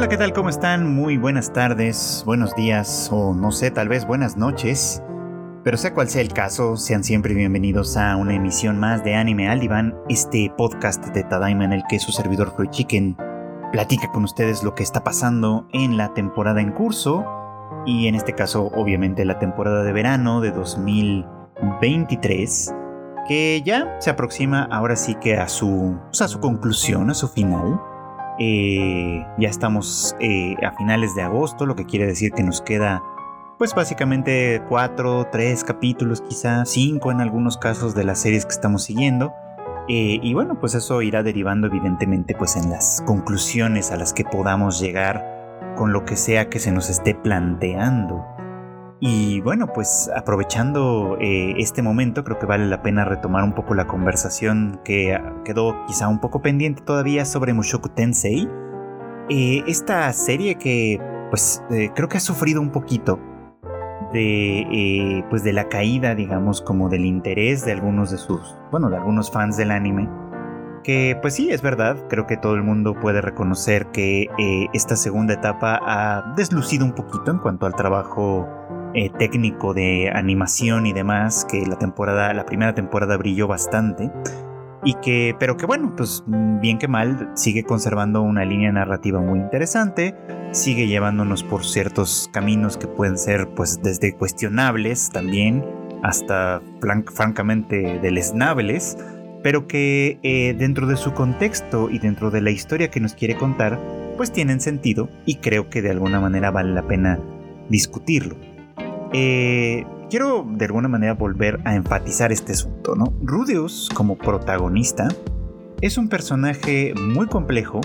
Hola, ¿qué tal? ¿Cómo están? Muy buenas tardes, buenos días o no sé, tal vez buenas noches. Pero sea cual sea el caso, sean siempre bienvenidos a una emisión más de Anime al este podcast de Tadaima en el que su servidor Fruit Chicken platica con ustedes lo que está pasando en la temporada en curso y en este caso obviamente la temporada de verano de 2023 que ya se aproxima ahora sí que a su, pues, a su conclusión, a su final. Eh, ya estamos eh, a finales de agosto, lo que quiere decir que nos queda pues básicamente cuatro, tres capítulos, quizá cinco en algunos casos de las series que estamos siguiendo. Eh, y bueno, pues eso irá derivando evidentemente pues en las conclusiones a las que podamos llegar con lo que sea que se nos esté planteando. Y bueno, pues aprovechando eh, este momento, creo que vale la pena retomar un poco la conversación que quedó quizá un poco pendiente todavía sobre Mushoku Tensei. Eh, esta serie que pues eh, creo que ha sufrido un poquito de pues de la caída, digamos, como del interés de algunos de sus, bueno, de algunos fans del anime. Que pues sí, es verdad, creo que todo el mundo puede reconocer que esta segunda etapa ha deslucido un poquito en cuanto al trabajo eh, técnico de animación y demás, que la temporada, la primera temporada brilló bastante. Y que, pero que bueno, pues bien que mal, sigue conservando una línea narrativa muy interesante, sigue llevándonos por ciertos caminos que pueden ser, pues, desde cuestionables también, hasta francamente deleznables, pero que eh, dentro de su contexto y dentro de la historia que nos quiere contar, pues tienen sentido y creo que de alguna manera vale la pena discutirlo. Eh, quiero de alguna manera volver a enfatizar este asunto, ¿no? Rudeus, como protagonista, es un personaje muy complejo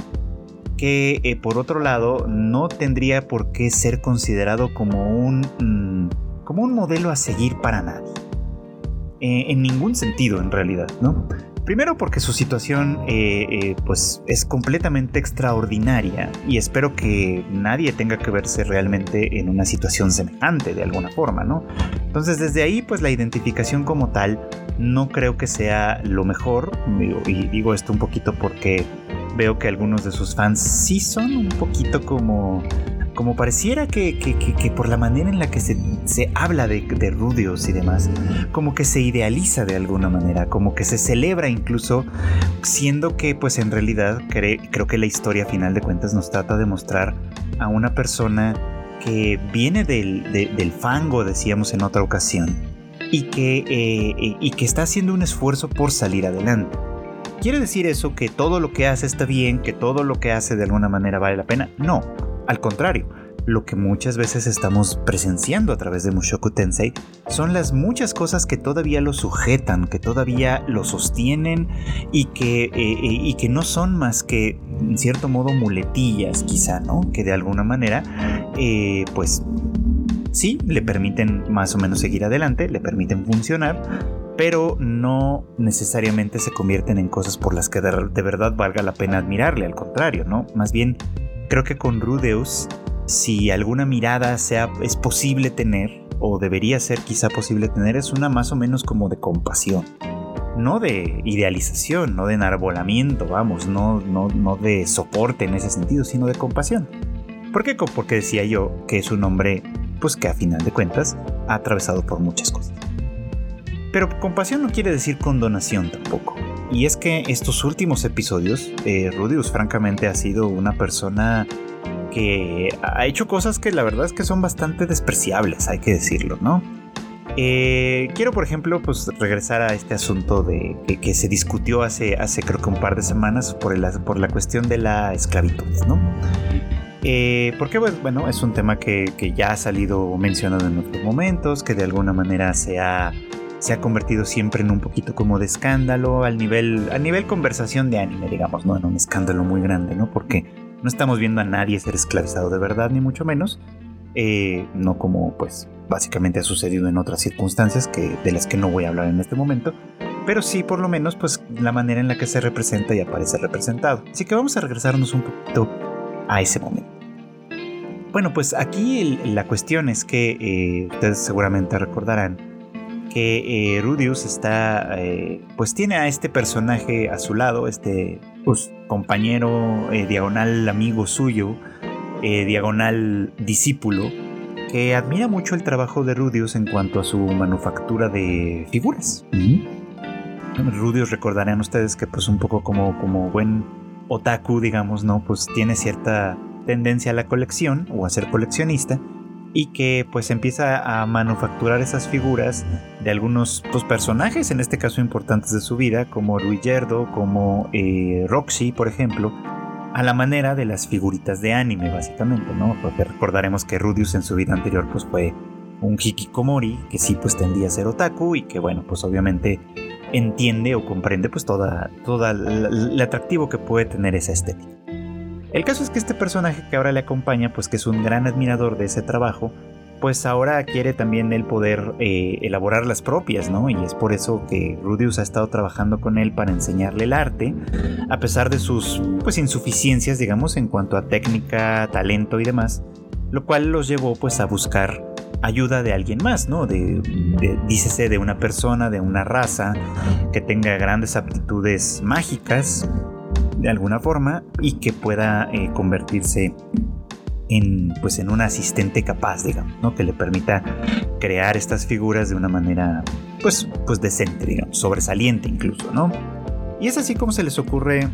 que, eh, por otro lado, no tendría por qué ser considerado como un, mm, como un modelo a seguir para nadie. Eh, en ningún sentido, en realidad, ¿no? Primero porque su situación eh, eh, pues es completamente extraordinaria y espero que nadie tenga que verse realmente en una situación semejante de alguna forma, ¿no? Entonces desde ahí pues la identificación como tal no creo que sea lo mejor y digo esto un poquito porque veo que algunos de sus fans sí son un poquito como como pareciera que, por la manera en la que se, habla de, de, Rudios y demás, como que se idealiza de alguna manera, como que se celebra incluso, siendo que pues en realidad creo que la historia final de cuentas nos trata de mostrar a una persona que viene del, fango, decíamos en otra ocasión, y que, eh, y que está haciendo un esfuerzo por salir adelante. ¿Quiere decir eso que todo lo que hace está bien, que todo lo que hace de alguna manera vale la pena? No, al contrario, lo que muchas veces estamos presenciando a través de Mushoku Tensei son las muchas cosas que todavía lo sujetan, que todavía lo sostienen y que, eh, eh, no son más que, en cierto modo, muletillas quizá, ¿no? Que de alguna manera, eh, pues sí, le permiten más o menos seguir adelante, le permiten funcionar, pero no necesariamente se convierten en cosas por las que de verdad valga la pena admirarle, al contrario, ¿no? Más bien Creo que con Rudeus, si alguna mirada sea, es posible tener, o debería ser quizá posible tener, es una más o menos como de compasión. No de idealización, no de enarbolamiento, vamos, no, no, no de soporte en ese sentido, sino de compasión. ¿Por qué? Porque decía yo que es un hombre, pues que a final de cuentas ha atravesado por muchas cosas. Pero compasión no quiere decir condonación tampoco. Y es que estos últimos episodios, eh, Rudius francamente ha sido una persona que ha hecho cosas que la verdad es que son bastante despreciables, hay que decirlo, ¿no? Eh, quiero, por ejemplo, pues regresar a este asunto de que, se discutió hace, hace creo que un par de semanas por, el, por la cuestión de la esclavitud, ¿no? Eh, porque pues, bueno, es un tema que, que, ya ha salido mencionado en otros momentos, que de alguna manera se ha se ha convertido siempre en un poquito como de escándalo al nivel, a nivel conversación de anime, digamos, ¿no? En un escándalo muy grande, ¿no? Porque no estamos viendo a nadie ser esclavizado de verdad, ni mucho menos. Eh, no como, pues, básicamente ha sucedido en otras circunstancias que, de las que no voy a hablar en este momento. Pero sí, por lo menos, pues, la manera en la que se representa y aparece representado. Así que vamos a regresarnos un poquito a ese momento. Bueno, pues aquí la cuestión es que eh, ustedes seguramente recordarán que eh, Rudius está, eh, pues tiene a este personaje a su lado, este pues, compañero eh, diagonal amigo suyo, diagonal discípulo que admira mucho el trabajo de Rudius en cuanto a su manufactura de figuras. Rudius recordarán ustedes que pues un poco como, como buen otaku, digamos, ¿no? Pues tiene cierta tendencia a la colección o a ser coleccionista y que pues empieza a manufacturar esas figuras de algunos pues, personajes, en este caso importantes de su vida, como Yerdo, como eh, Roxy, por ejemplo, a la manera de las figuritas de anime, básicamente, ¿no? Porque recordaremos que Rudius en su vida anterior pues fue un hikikomori, que sí pues tendía a ser otaku y que bueno, pues obviamente entiende o comprende pues toda, toda el atractivo que puede tener esa estética. El caso es que este personaje que ahora le acompaña, pues que es un gran admirador de ese trabajo, pues ahora quiere también el poder eh, elaborar las propias, ¿no? Y es por eso que Rudius ha estado trabajando con él para enseñarle el arte, a pesar de sus pues insuficiencias, digamos, en cuanto a técnica, talento y demás, lo cual los llevó pues a buscar ayuda de alguien más, ¿no? De, dícese de una persona, de una raza que tenga grandes aptitudes mágicas de alguna forma y que pueda eh, convertirse en, pues, en un asistente capaz, digamos, ¿no? que le permita crear estas figuras de una manera pues, pues decente, digamos, sobresaliente incluso, ¿no? Y es así como se les ocurre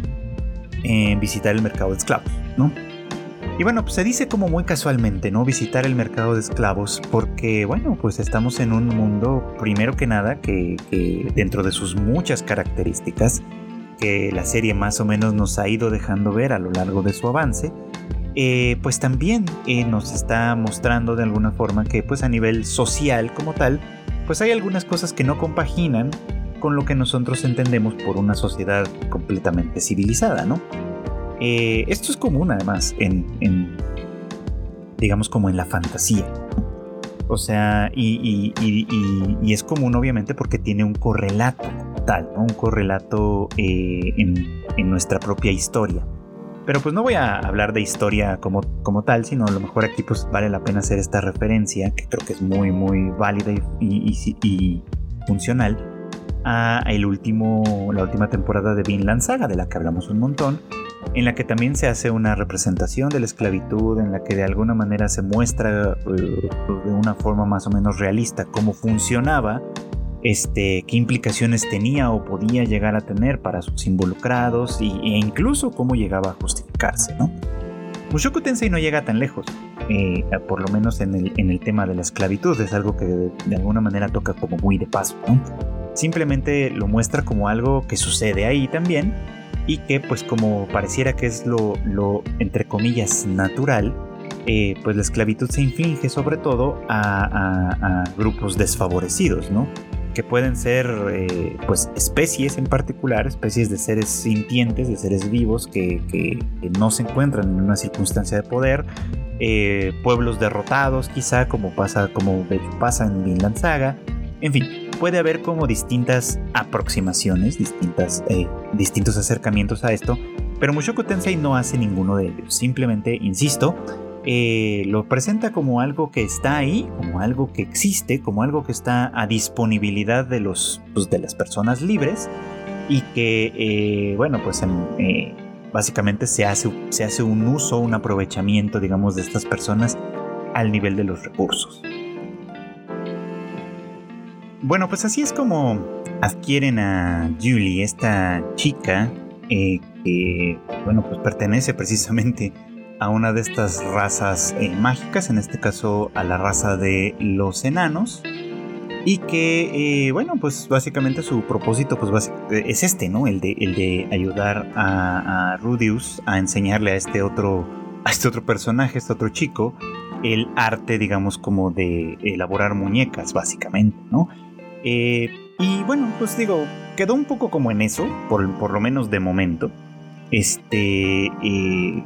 eh, visitar el mercado de esclavos, ¿no? Y bueno, pues se dice como muy casualmente, ¿no? Visitar el mercado de esclavos porque, bueno, pues estamos en un mundo, primero que nada, que, que dentro de sus muchas características, que la serie más o menos nos ha ido dejando ver a lo largo de su avance, eh, pues también eh, nos está mostrando de alguna forma que pues a nivel social como tal, pues hay algunas cosas que no compaginan con lo que nosotros entendemos por una sociedad completamente civilizada, ¿no? Eh, esto es común además en, digamos como en la fantasía. O sea, y, es común obviamente porque tiene un correlato tal, un correlato eh, en, nuestra propia historia. Pero pues no voy a hablar de historia como, como tal, sino a lo mejor aquí pues vale la pena hacer esta referencia, que creo que es muy muy válida y, funcional, a el último, la última temporada de Vinland Saga, de la que hablamos un montón, en la que también se hace una representación de la esclavitud, en la que de alguna manera se muestra eh, de una forma más o menos realista cómo funcionaba, este, qué implicaciones tenía o podía llegar a tener para sus involucrados e incluso cómo llegaba a justificarse. ¿no? Mushoku Tensei no llega tan lejos, eh, por lo menos en el, en el, tema de la esclavitud, es algo que de, de, alguna manera toca como muy de paso. ¿no? Simplemente lo muestra como algo que sucede ahí también y que pues como pareciera que es lo, lo entre comillas natural, eh, pues la esclavitud se inflige sobre todo a, grupos desfavorecidos, ¿no? Que pueden ser eh, pues especies en particular, especies de seres sintientes, de seres vivos que, que, no se encuentran en una circunstancia de poder, eh, pueblos derrotados quizá como pasa, como de hecho pasa en Vinland Saga, en fin, puede haber como distintas aproximaciones, distintas, eh, distintos acercamientos a esto, pero Mushoku Tensei no hace ninguno de ellos. Simplemente, insisto, eh, lo presenta como algo que está ahí, como algo que existe, como algo que está a disponibilidad de, los, pues, de las personas libres y que, eh, bueno, pues básicamente se hace, se hace un uso, un aprovechamiento, digamos, de estas personas al nivel de los recursos. Bueno, pues así es como adquieren a Julie, esta chica eh, que, bueno, pues pertenece precisamente a una de estas razas eh, mágicas, en este caso a la raza de los enanos, y que, eh, bueno, pues básicamente su propósito pues, es este, ¿no? El de, el de ayudar a, Rudius a enseñarle a este otro, a este otro personaje, este otro chico, el arte, digamos, como de elaborar muñecas, básicamente, ¿no? Eh, y bueno, pues digo, quedó un poco como en eso, por, lo menos de momento. Este. Eh,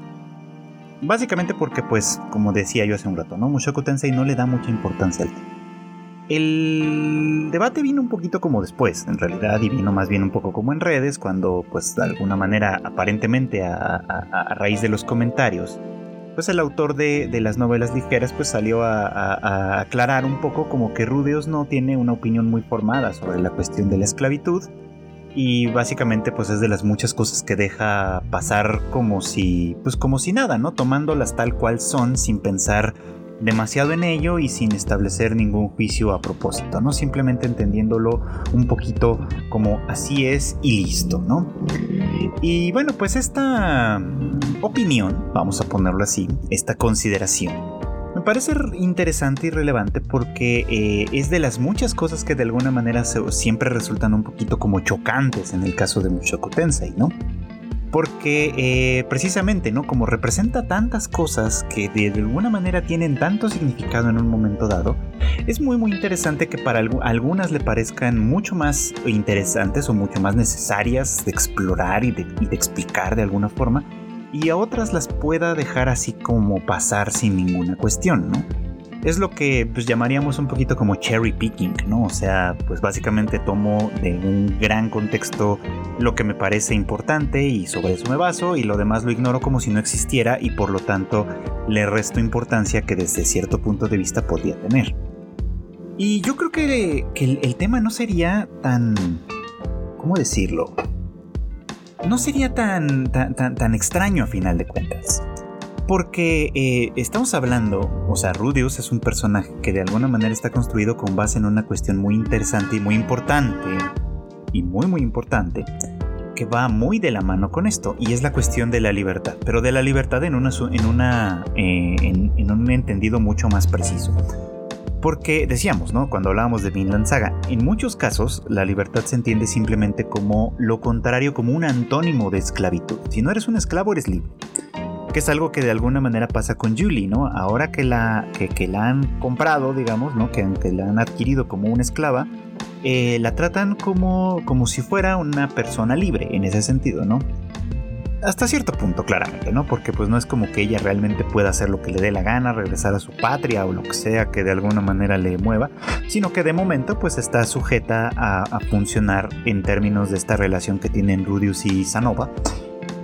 básicamente porque, pues, como decía yo hace un rato, ¿no? Mushoku Tensei no le da mucha importancia al tema. El debate vino un poquito como después, en realidad, y vino más bien un poco como en redes, cuando, pues, de alguna manera, aparentemente a raíz de los comentarios, pues el autor de, las novelas ligeras pues salió a, aclarar un poco como que Rudeus no tiene una opinión muy formada sobre la cuestión de la esclavitud y básicamente pues es de las muchas cosas que deja pasar como si pues como si nada, ¿no? Tomándolas tal cual son sin pensar demasiado en ello y sin establecer ningún juicio a propósito, ¿no? Simplemente entendiéndolo un poquito como así es y listo, ¿no? Y bueno, pues esta opinión, vamos a ponerlo así, esta consideración, me parece interesante y relevante porque eh, es de las muchas cosas que de alguna manera siempre resultan un poquito como chocantes en el caso de Mushoku Tensei, ¿no? Porque eh, precisamente, ¿no? Como representa tantas cosas que de alguna manera tienen tanto significado en un momento dado, es muy muy interesante que para algunas le parezcan mucho más interesantes o mucho más necesarias de explorar y de explicar de alguna forma, y a otras las pueda dejar así como pasar sin ninguna cuestión, ¿no? Es lo que pues, llamaríamos un poquito como cherry picking, ¿no? O sea, pues básicamente tomo de un gran contexto lo que me parece importante y sobre eso me baso y lo demás lo ignoro como si no existiera y por lo tanto le resto importancia que desde cierto punto de vista podría tener. Y yo creo que, el, el tema no sería tan... ¿Cómo decirlo? No sería tan, tan, tan, tan extraño a final de cuentas. Porque eh, estamos hablando, o sea, Rudius es un personaje que de alguna manera está construido con base en una cuestión muy interesante y muy importante, y muy muy importante, que va muy de la mano con esto, y es la cuestión de la libertad, pero de la libertad en, una, en, una, eh, en, un entendido mucho más preciso. Porque decíamos, ¿no? Cuando hablábamos de Vinland Saga, en muchos casos la libertad se entiende simplemente como lo contrario, como un antónimo de esclavitud. Si no eres un esclavo, eres libre que es algo que de alguna manera pasa con Julie, ¿no? Ahora que la, que, la han comprado, digamos, ¿no? Que, la han adquirido como una esclava, eh, la tratan como, como si fuera una persona libre en ese sentido, ¿no? Hasta cierto punto, claramente, ¿no? Porque pues no es como que ella realmente pueda hacer lo que le dé la gana, regresar a su patria o lo que sea que de alguna manera le mueva, sino que de momento pues está sujeta a, a funcionar en términos de esta relación que tienen Rudius y Sanova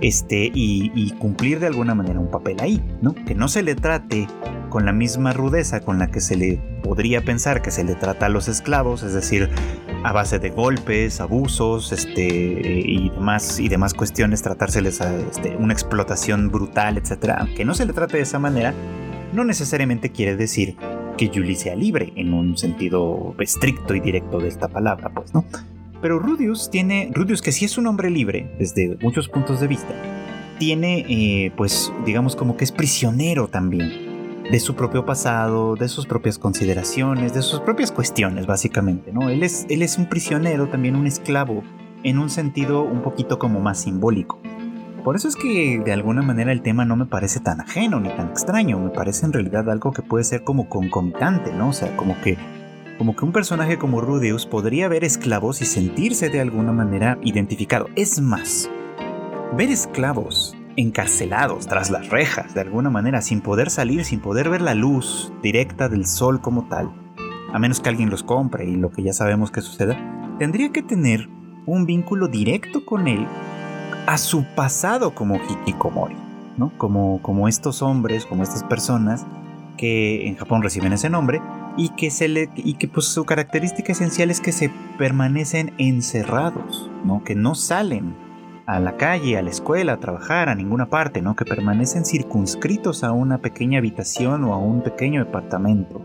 este, y, cumplir de alguna manera un papel ahí, ¿no? Que no se le trate con la misma rudeza con la que se le podría pensar que se le trata a los esclavos, es decir, a base de golpes, abusos, este, y demás, y demás cuestiones, tratárseles a este, una explotación brutal, etc. Aunque no se le trate de esa manera, no necesariamente quiere decir que Julie sea libre en un sentido estricto y directo de esta palabra, pues, ¿no? Pero Rudius tiene, Rudius que sí es un hombre libre desde muchos puntos de vista, tiene eh, pues digamos como que es prisionero también de su propio pasado, de sus propias consideraciones, de sus propias cuestiones básicamente, ¿no? Él es, él es un prisionero, también un esclavo, en un sentido un poquito como más simbólico. Por eso es que de alguna manera el tema no me parece tan ajeno ni tan extraño, me parece en realidad algo que puede ser como concomitante, ¿no? O sea, como que como que un personaje como Rudeus podría ver esclavos y sentirse de alguna manera identificado. Es más, ver esclavos encarcelados tras las rejas de alguna manera sin poder salir, sin poder ver la luz directa del sol como tal, a menos que alguien los compre y lo que ya sabemos que suceda, tendría que tener un vínculo directo con él a su pasado como Hikikomori, ¿no? Como, como estos hombres, como estas personas que en Japón reciben ese nombre y que, se le, y que pues, su característica esencial es que se permanecen encerrados, ¿no? que no salen a la calle, a la escuela, a trabajar, a ninguna parte, ¿no? que permanecen circunscritos a una pequeña habitación o a un pequeño departamento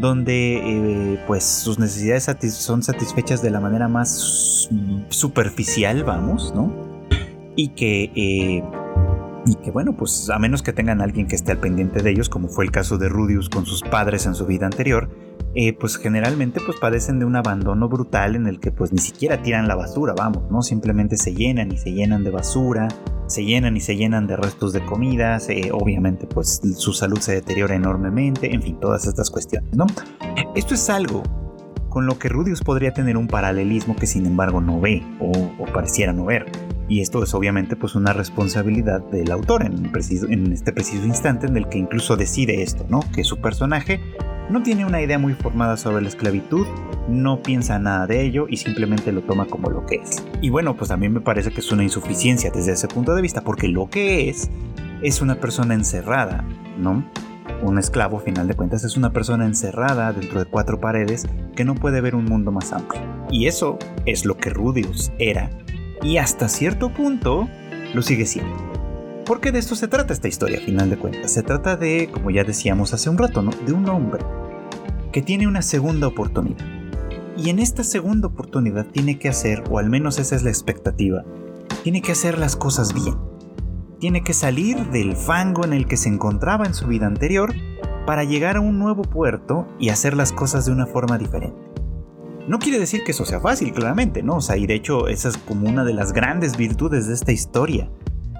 donde eh, pues sus necesidades son satisfechas de la manera más superficial, vamos, ¿no? Y que eh, y que bueno, pues a menos que tengan alguien que esté al pendiente de ellos, como fue el caso de Rudius con sus padres en su vida anterior, eh, pues generalmente pues padecen de un abandono brutal en el que pues ni siquiera tiran la basura, vamos, ¿no? Simplemente se llenan y se llenan de basura, se llenan y se llenan de restos de comida, obviamente pues su salud se deteriora enormemente, en fin, todas estas cuestiones, ¿no? Esto es algo con lo que Rudius podría tener un paralelismo que sin embargo no ve o, o pareciera no ver. Y esto es obviamente pues una responsabilidad del autor en, este preciso instante en el que incluso decide esto, ¿no? Que su personaje no tiene una idea muy formada sobre la esclavitud, no piensa nada de ello y simplemente lo toma como lo que es. Y bueno, pues mí me parece que es una insuficiencia desde ese punto de vista, porque lo que es es una persona encerrada, ¿no? Un esclavo, a final de cuentas, es una persona encerrada dentro de cuatro paredes que no puede ver un mundo más amplio. Y eso es lo que Rudius era. Y hasta cierto punto lo sigue siendo. Porque de esto se trata esta historia, a final de cuentas. Se trata de, como ya decíamos hace un rato, ¿no? De un hombre que tiene una segunda oportunidad. Y en esta segunda oportunidad tiene que hacer, o al menos esa es la expectativa, tiene que hacer las cosas bien. Tiene que salir del fango en el que se encontraba en su vida anterior para llegar a un nuevo puerto y hacer las cosas de una forma diferente. No quiere decir que eso sea fácil, claramente, ¿no? O sea, y de hecho esa es como una de las grandes virtudes de esta historia.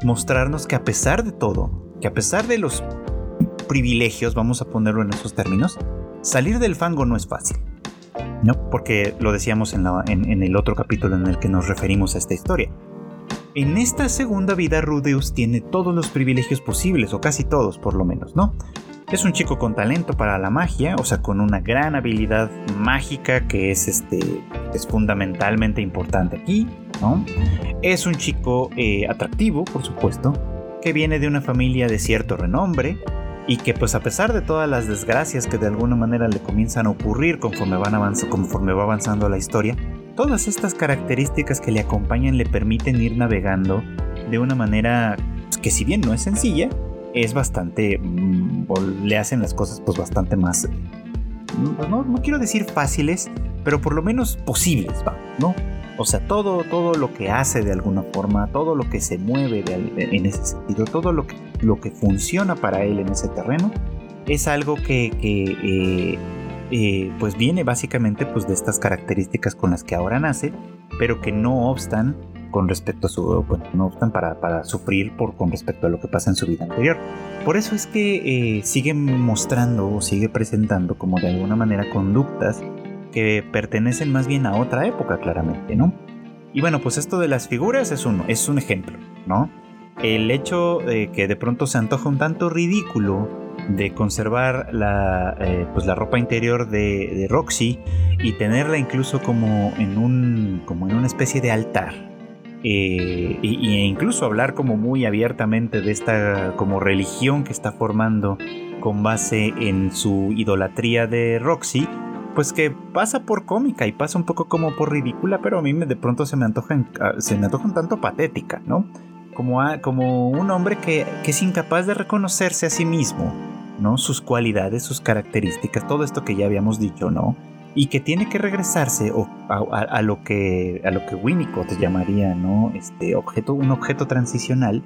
Mostrarnos que a pesar de todo, que a pesar de los privilegios, vamos a ponerlo en esos términos, salir del fango no es fácil. ¿No? Porque lo decíamos en, en el otro capítulo en el que nos referimos a esta historia. En esta segunda vida Rudeus tiene todos los privilegios posibles, o casi todos por lo menos, ¿no? Es un chico con talento para la magia, o sea, con una gran habilidad mágica que es, este, es fundamentalmente importante aquí, ¿no? Es un chico eh, atractivo, por supuesto, que viene de una familia de cierto renombre y que pues a pesar de todas las desgracias que de alguna manera le comienzan a ocurrir conforme, va avanzando la historia, todas estas características que le acompañan le permiten ir navegando de una manera que si bien no es sencilla, es bastante, mm, le hacen las cosas pues bastante más, mm, no, quiero decir fáciles, pero por lo menos posibles, ¿no? O sea, todo, todo lo que hace de alguna forma, todo lo que se mueve en ese sentido, todo lo que, lo que funciona para él en ese terreno, es algo que, eh, eh, pues viene básicamente pues de estas características con las que ahora nace, pero que no obstan con respecto a su, bueno, no obstan para, para, sufrir por, con respecto a lo que pasa en su vida anterior. Por eso es que eh, sigue mostrando o sigue presentando como de alguna manera conductas que pertenecen más bien a otra época claramente, ¿no? Y bueno, pues esto de las figuras es uno, es un ejemplo, ¿no? El hecho de que de pronto se antoja un tanto ridículo de conservar la, eh, pues la ropa interior de, de, Roxy y tenerla incluso como en, un, como en una especie de altar, eh, e incluso hablar como muy abiertamente de esta como religión que está formando con base en su idolatría de Roxy, pues que pasa por cómica y pasa un poco como por ridícula, pero a mí de pronto se me antoja, ah, se me antoja un tanto patética, ¿no? Como, como un hombre que, que es incapaz de reconocerse a sí mismo, ¿no? Sus cualidades, sus características, todo esto que ya habíamos dicho, ¿no? Y que tiene que regresarse a, lo que a lo que Winnicott llamaría no este objeto un objeto transicional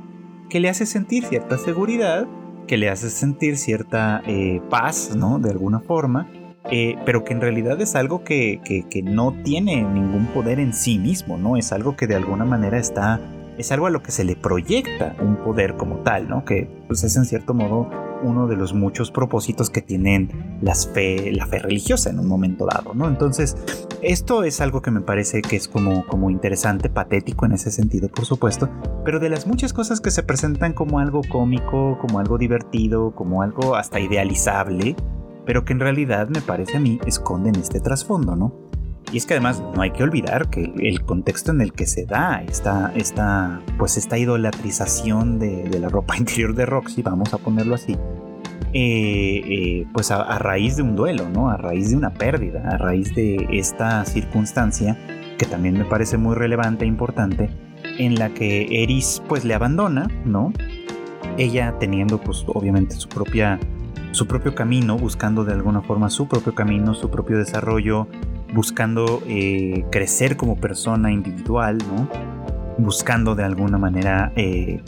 que le hace sentir cierta seguridad que le hace sentir cierta eh, paz no de alguna forma eh, pero que en realidad es algo que, que, no tiene ningún poder en sí mismo no es algo que de alguna manera está es algo a lo que se le proyecta un poder como tal no que pues es en cierto modo uno de los muchos propósitos que tienen las fe, la fe religiosa en un momento dado, ¿no? Entonces, esto es algo que me parece que es como, como interesante, patético en ese sentido, por supuesto, pero de las muchas cosas que se presentan como algo cómico, como algo divertido, como algo hasta idealizable, pero que en realidad me parece a mí esconden este trasfondo, ¿no? Y es que además no hay que olvidar que el contexto en el que se da esta, esta, pues esta idolatrización de, la ropa interior de Roxy, vamos a ponerlo así, eh, eh, pues a, raíz de un duelo, ¿no? A raíz de una pérdida, a raíz de esta circunstancia que también me parece muy relevante e importante, en la que Eris pues le abandona, ¿no? Ella teniendo pues obviamente su propia su propio camino, buscando de alguna forma su propio camino, su propio desarrollo, buscando eh, crecer como persona individual, ¿no? Buscando de alguna manera, eh,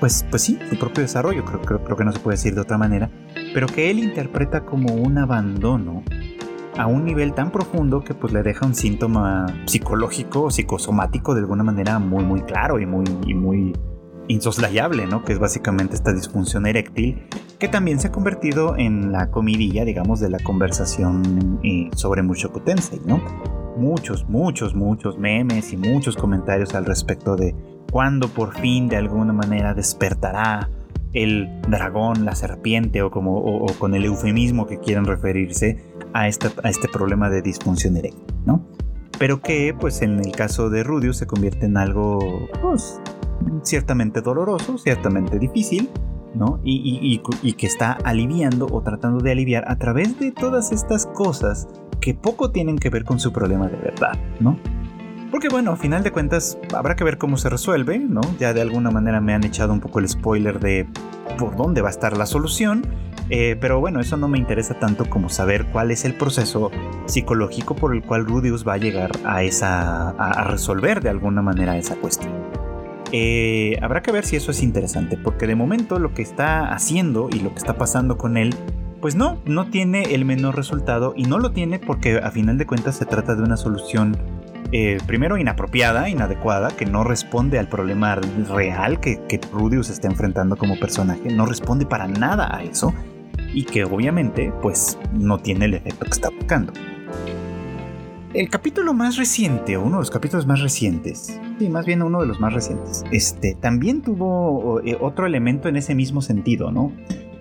pues, pues sí, su propio desarrollo, creo, creo, que no se puede decir de otra manera, pero que él interpreta como un abandono a un nivel tan profundo que pues le deja un síntoma psicológico o psicosomático de alguna manera muy muy claro y muy, y muy insoslayable, ¿no? Que es básicamente esta disfunción eréctil, que también se ha convertido en la comidilla, digamos, de la conversación eh, sobre Mushoku Tensei, ¿no? Muchos, muchos, muchos memes y muchos comentarios al respecto de cuándo por fin de alguna manera despertará el dragón, la serpiente o, como, o, con el eufemismo que quieran referirse a, esta, a este problema de disfunción eréctil, ¿no? Pero que, pues en el caso de Rudius se convierte en algo, pues, ciertamente doloroso, ciertamente difícil, ¿no? Y, que está aliviando o tratando de aliviar a través de todas estas cosas que poco tienen que ver con su problema de verdad, ¿no? Porque bueno, a final de cuentas habrá que ver cómo se resuelve, ¿no? Ya de alguna manera me han echado un poco el spoiler de por dónde va a estar la solución, eh, pero bueno, eso no me interesa tanto como saber cuál es el proceso psicológico por el cual Rudius va a llegar a, esa, a, resolver de alguna manera esa cuestión. Eh, habrá que ver si eso es interesante, porque de momento lo que está haciendo y lo que está pasando con él, pues no, no tiene el menor resultado y no lo tiene porque a final de cuentas se trata de una solución eh, primero inapropiada, inadecuada, que no responde al problema real que, que Rudius está enfrentando como personaje, no responde para nada a eso y que obviamente pues no tiene el efecto que está buscando. El capítulo más reciente, uno de los capítulos más recientes, sí, más bien uno de los más recientes, este, también tuvo eh, otro elemento en ese mismo sentido, ¿no?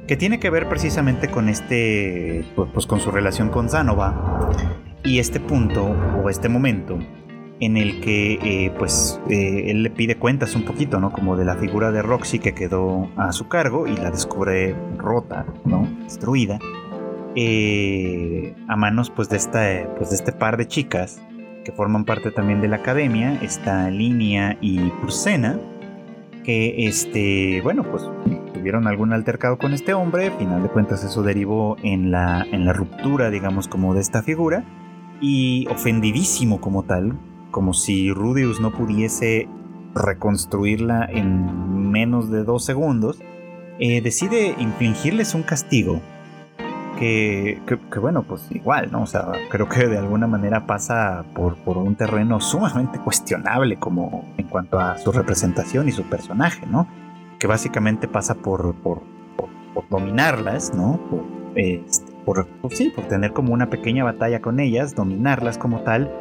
Que tiene que ver precisamente con este, pues con su relación con Zanova y este punto o este momento en el que eh, pues eh, él le pide cuentas un poquito, ¿no? Como de la figura de Roxy que quedó a su cargo y la descubre rota, ¿no? Destruida. Eh, a manos pues de, esta, pues de este par de chicas que forman parte también de la academia, está Línea y Purcena, que este, bueno, pues tuvieron algún altercado con este hombre, al final de cuentas eso derivó en la, en la ruptura, digamos, como de esta figura, y ofendidísimo como tal, como si Rudius no pudiese reconstruirla en menos de dos segundos, eh, decide infligirles un castigo. Que, bueno, pues igual, ¿no? O sea, creo que de alguna manera pasa por, por un terreno sumamente cuestionable como en cuanto a su representación y su personaje, ¿no? Que básicamente pasa por, por, dominarlas, ¿no? Por, este, por, sí, por tener como una pequeña batalla con ellas, dominarlas como tal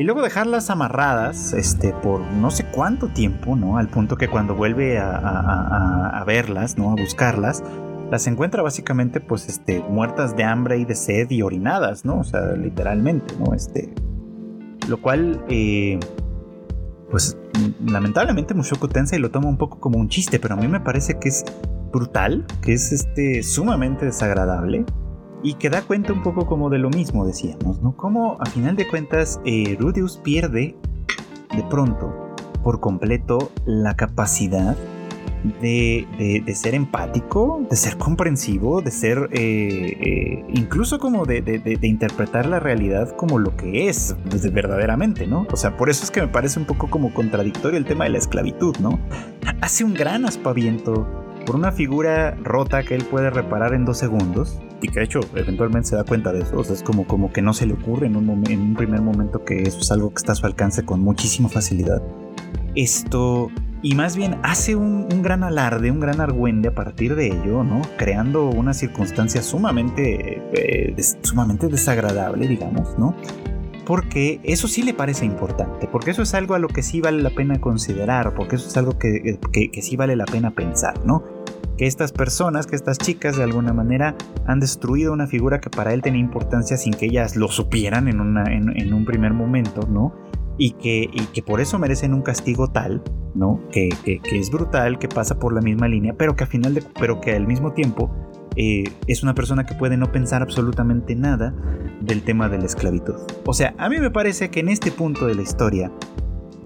y luego dejarlas amarradas este, por no sé cuánto tiempo, ¿no? Al punto que cuando vuelve a, verlas, ¿no? A buscarlas, las encuentra básicamente pues este, muertas de hambre y de sed y orinadas, ¿no? O sea, literalmente, ¿no? Este, lo cual, eh, pues lamentablemente Mushoku Tensei lo toma un poco como un chiste, pero a mí me parece que es brutal, que es este, sumamente desagradable y que da cuenta un poco como de lo mismo, decíamos, ¿no? Como a final de cuentas eh, Rudius pierde de pronto por completo la capacidad de, ser empático, de ser comprensivo, de ser eh, eh, incluso como de, interpretar la realidad como lo que es verdaderamente, ¿no? O sea, por eso es que me parece un poco como contradictorio el tema de la esclavitud, ¿no? Hace un gran aspaviento por una figura rota que él puede reparar en dos segundos y que de hecho eventualmente se da cuenta de eso. O sea, es como, como que no se le ocurre en un, en un primer momento que eso es algo que está a su alcance con muchísima facilidad. Esto, y más bien hace un, gran alarde, un gran argüende a partir de ello, ¿no? Creando una circunstancia sumamente, eh, sumamente desagradable, digamos, ¿no? Porque eso sí le parece importante, porque eso es algo a lo que sí vale la pena considerar, porque eso es algo que, que, que sí vale la pena pensar, ¿no? que estas personas, que estas chicas de alguna manera han destruido una figura que para él tenía importancia sin que ellas lo supieran en, en, un primer momento, ¿no? Y que, que, por eso merecen un castigo tal, ¿no? Que, es brutal, que pasa por la misma línea, pero que, al final pero que al mismo tiempo eh, es una persona que puede no pensar absolutamente nada del tema de la esclavitud. O sea, a mí me parece que en este punto de la historia,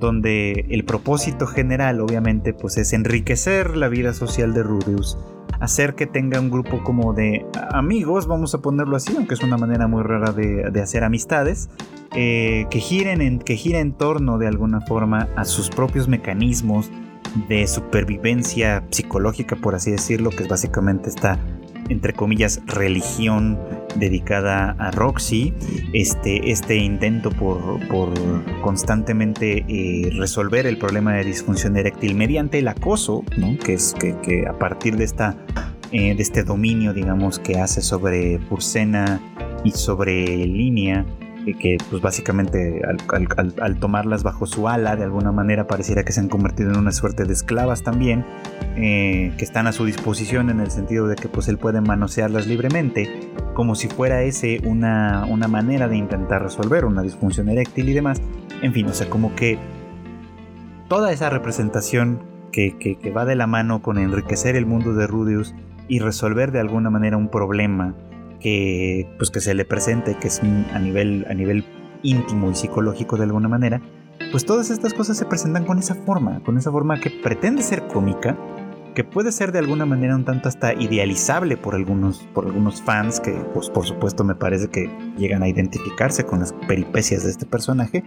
donde el propósito general obviamente pues es enriquecer la vida social de Rudeus, hacer que tenga un grupo como de amigos, vamos a ponerlo así, aunque es una manera muy rara de, hacer amistades, eh, que, giren en, que gira en torno de alguna forma a sus propios mecanismos de supervivencia psicológica, por así decirlo, que es básicamente esta entre comillas, religión dedicada a Roxy, este, este intento por, constantemente eh, resolver el problema de disfunción eréctil mediante el acoso, ¿no? que es que, a partir de, esta, eh, de este dominio, digamos, que hace sobre Purcena y sobre línea, que pues básicamente al, tomarlas bajo su ala de alguna manera pareciera que se han convertido en una suerte de esclavas también eh, que están a su disposición en el sentido de que pues él puede manosearlas libremente como si fuera ese una, una manera de intentar resolver una disfunción eréctil y demás. En fin o sea como que toda esa representación que, que va de la mano con enriquecer el mundo de Rudius y resolver de alguna manera un problema que, pues que se le presente, que es a nivel, a nivel íntimo y psicológico de alguna manera, pues todas estas cosas se presentan con esa forma, con esa forma que pretende ser cómica, que puede ser de alguna manera un tanto hasta idealizable por algunos, por algunos fans que pues por supuesto me parece que llegan a identificarse con las peripecias de este personaje,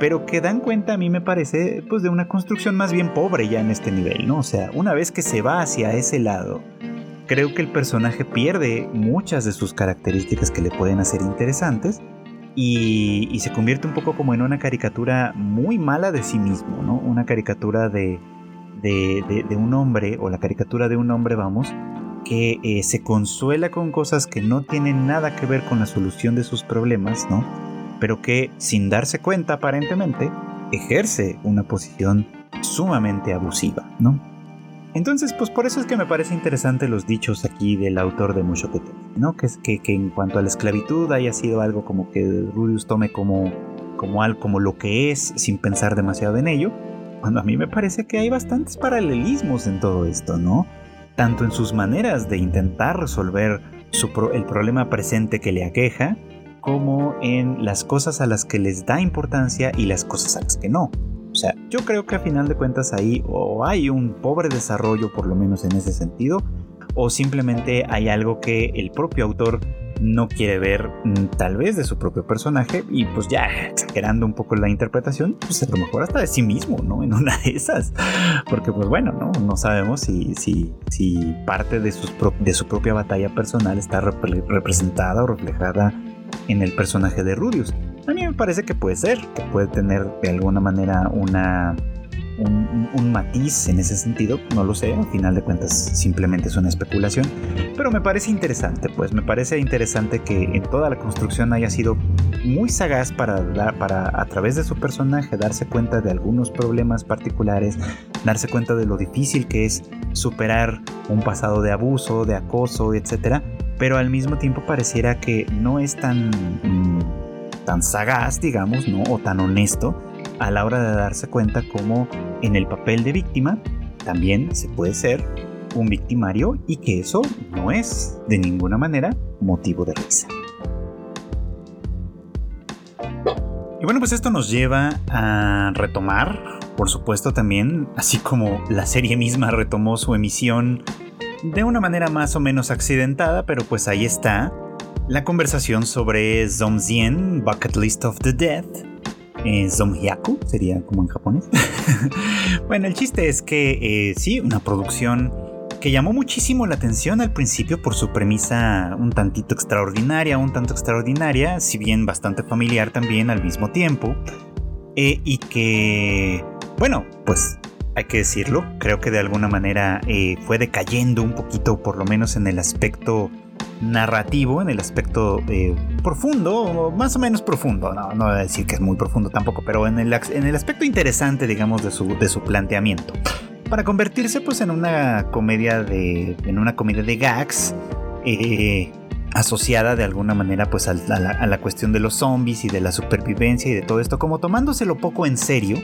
pero que dan cuenta a mí me parece pues de una construcción más bien pobre ya en este nivel, ¿no? O sea, una vez que se va hacia ese lado, creo que el personaje pierde muchas de sus características que le pueden hacer interesantes y, se convierte un poco como en una caricatura muy mala de sí mismo, ¿no? Una caricatura de, de, un hombre, o la caricatura de un hombre, vamos, que eh, se consuela con cosas que no tienen nada que ver con la solución de sus problemas, ¿no? Pero que, sin darse cuenta aparentemente, ejerce una posición sumamente abusiva, ¿no? Entonces, pues por eso es que me parece interesante los dichos aquí del autor de Mushoku ¿no? Que es que, en cuanto a la esclavitud haya sido algo como que Rudius tome como, como como lo que es sin pensar demasiado en ello, cuando a mí me parece que hay bastantes paralelismos en todo esto, ¿no? Tanto en sus maneras de intentar resolver el problema presente que le aqueja, como en las cosas a las que les da importancia y las cosas a las que no. O sea, yo creo que a final de cuentas ahí o hay un pobre desarrollo por lo menos en ese sentido, o simplemente hay algo que el propio autor no quiere ver mm, tal vez de su propio personaje y pues ya exagerando un poco la interpretación, pues a lo mejor hasta de sí mismo, ¿no? En una de esas. Porque pues bueno, ¿no? No sabemos si, si, si parte de, sus de su propia batalla personal está representada o reflejada en el personaje de Rudius. A mí me parece que puede ser, que puede tener de alguna manera una, un, matiz en ese sentido, no lo sé, al final de cuentas simplemente es una especulación, pero me parece interesante, pues me parece interesante que en toda la construcción haya sido muy sagaz para, dar, para a través de su personaje darse cuenta de algunos problemas particulares, darse cuenta de lo difícil que es superar un pasado de abuso, de acoso, etcétera, pero al mismo tiempo pareciera que no es tan... Mm, tan sagaz, digamos, ¿no? O tan honesto a la hora de darse cuenta cómo en el papel de víctima también se puede ser un victimario y que eso no es de ninguna manera motivo de risa. Y bueno, pues esto nos lleva a retomar, por supuesto también, así como la serie misma retomó su emisión de una manera más o menos accidentada, pero pues ahí está, la conversación sobre Zomzien, Bucket List of the Dead. Eh, Zomhyaku sería como en japonés. bueno, el chiste es que eh, sí, una producción que llamó muchísimo la atención al principio por su premisa un tantito extraordinaria, un tanto extraordinaria, si bien bastante familiar también al mismo tiempo. Eh, y que, bueno, pues hay que decirlo, creo que de alguna manera eh, fue decayendo un poquito, por lo menos en el aspecto narrativo, en el aspecto eh, profundo, más o menos profundo, no, no voy a decir que es muy profundo tampoco, pero en el, en el aspecto interesante, digamos, de su, de su planteamiento. Para convertirse pues en una comedia de, en una comedia de gags, eh, asociada de alguna manera pues a la, a la, cuestión de los zombies y de la supervivencia y de todo esto, como tomándoselo poco en serio,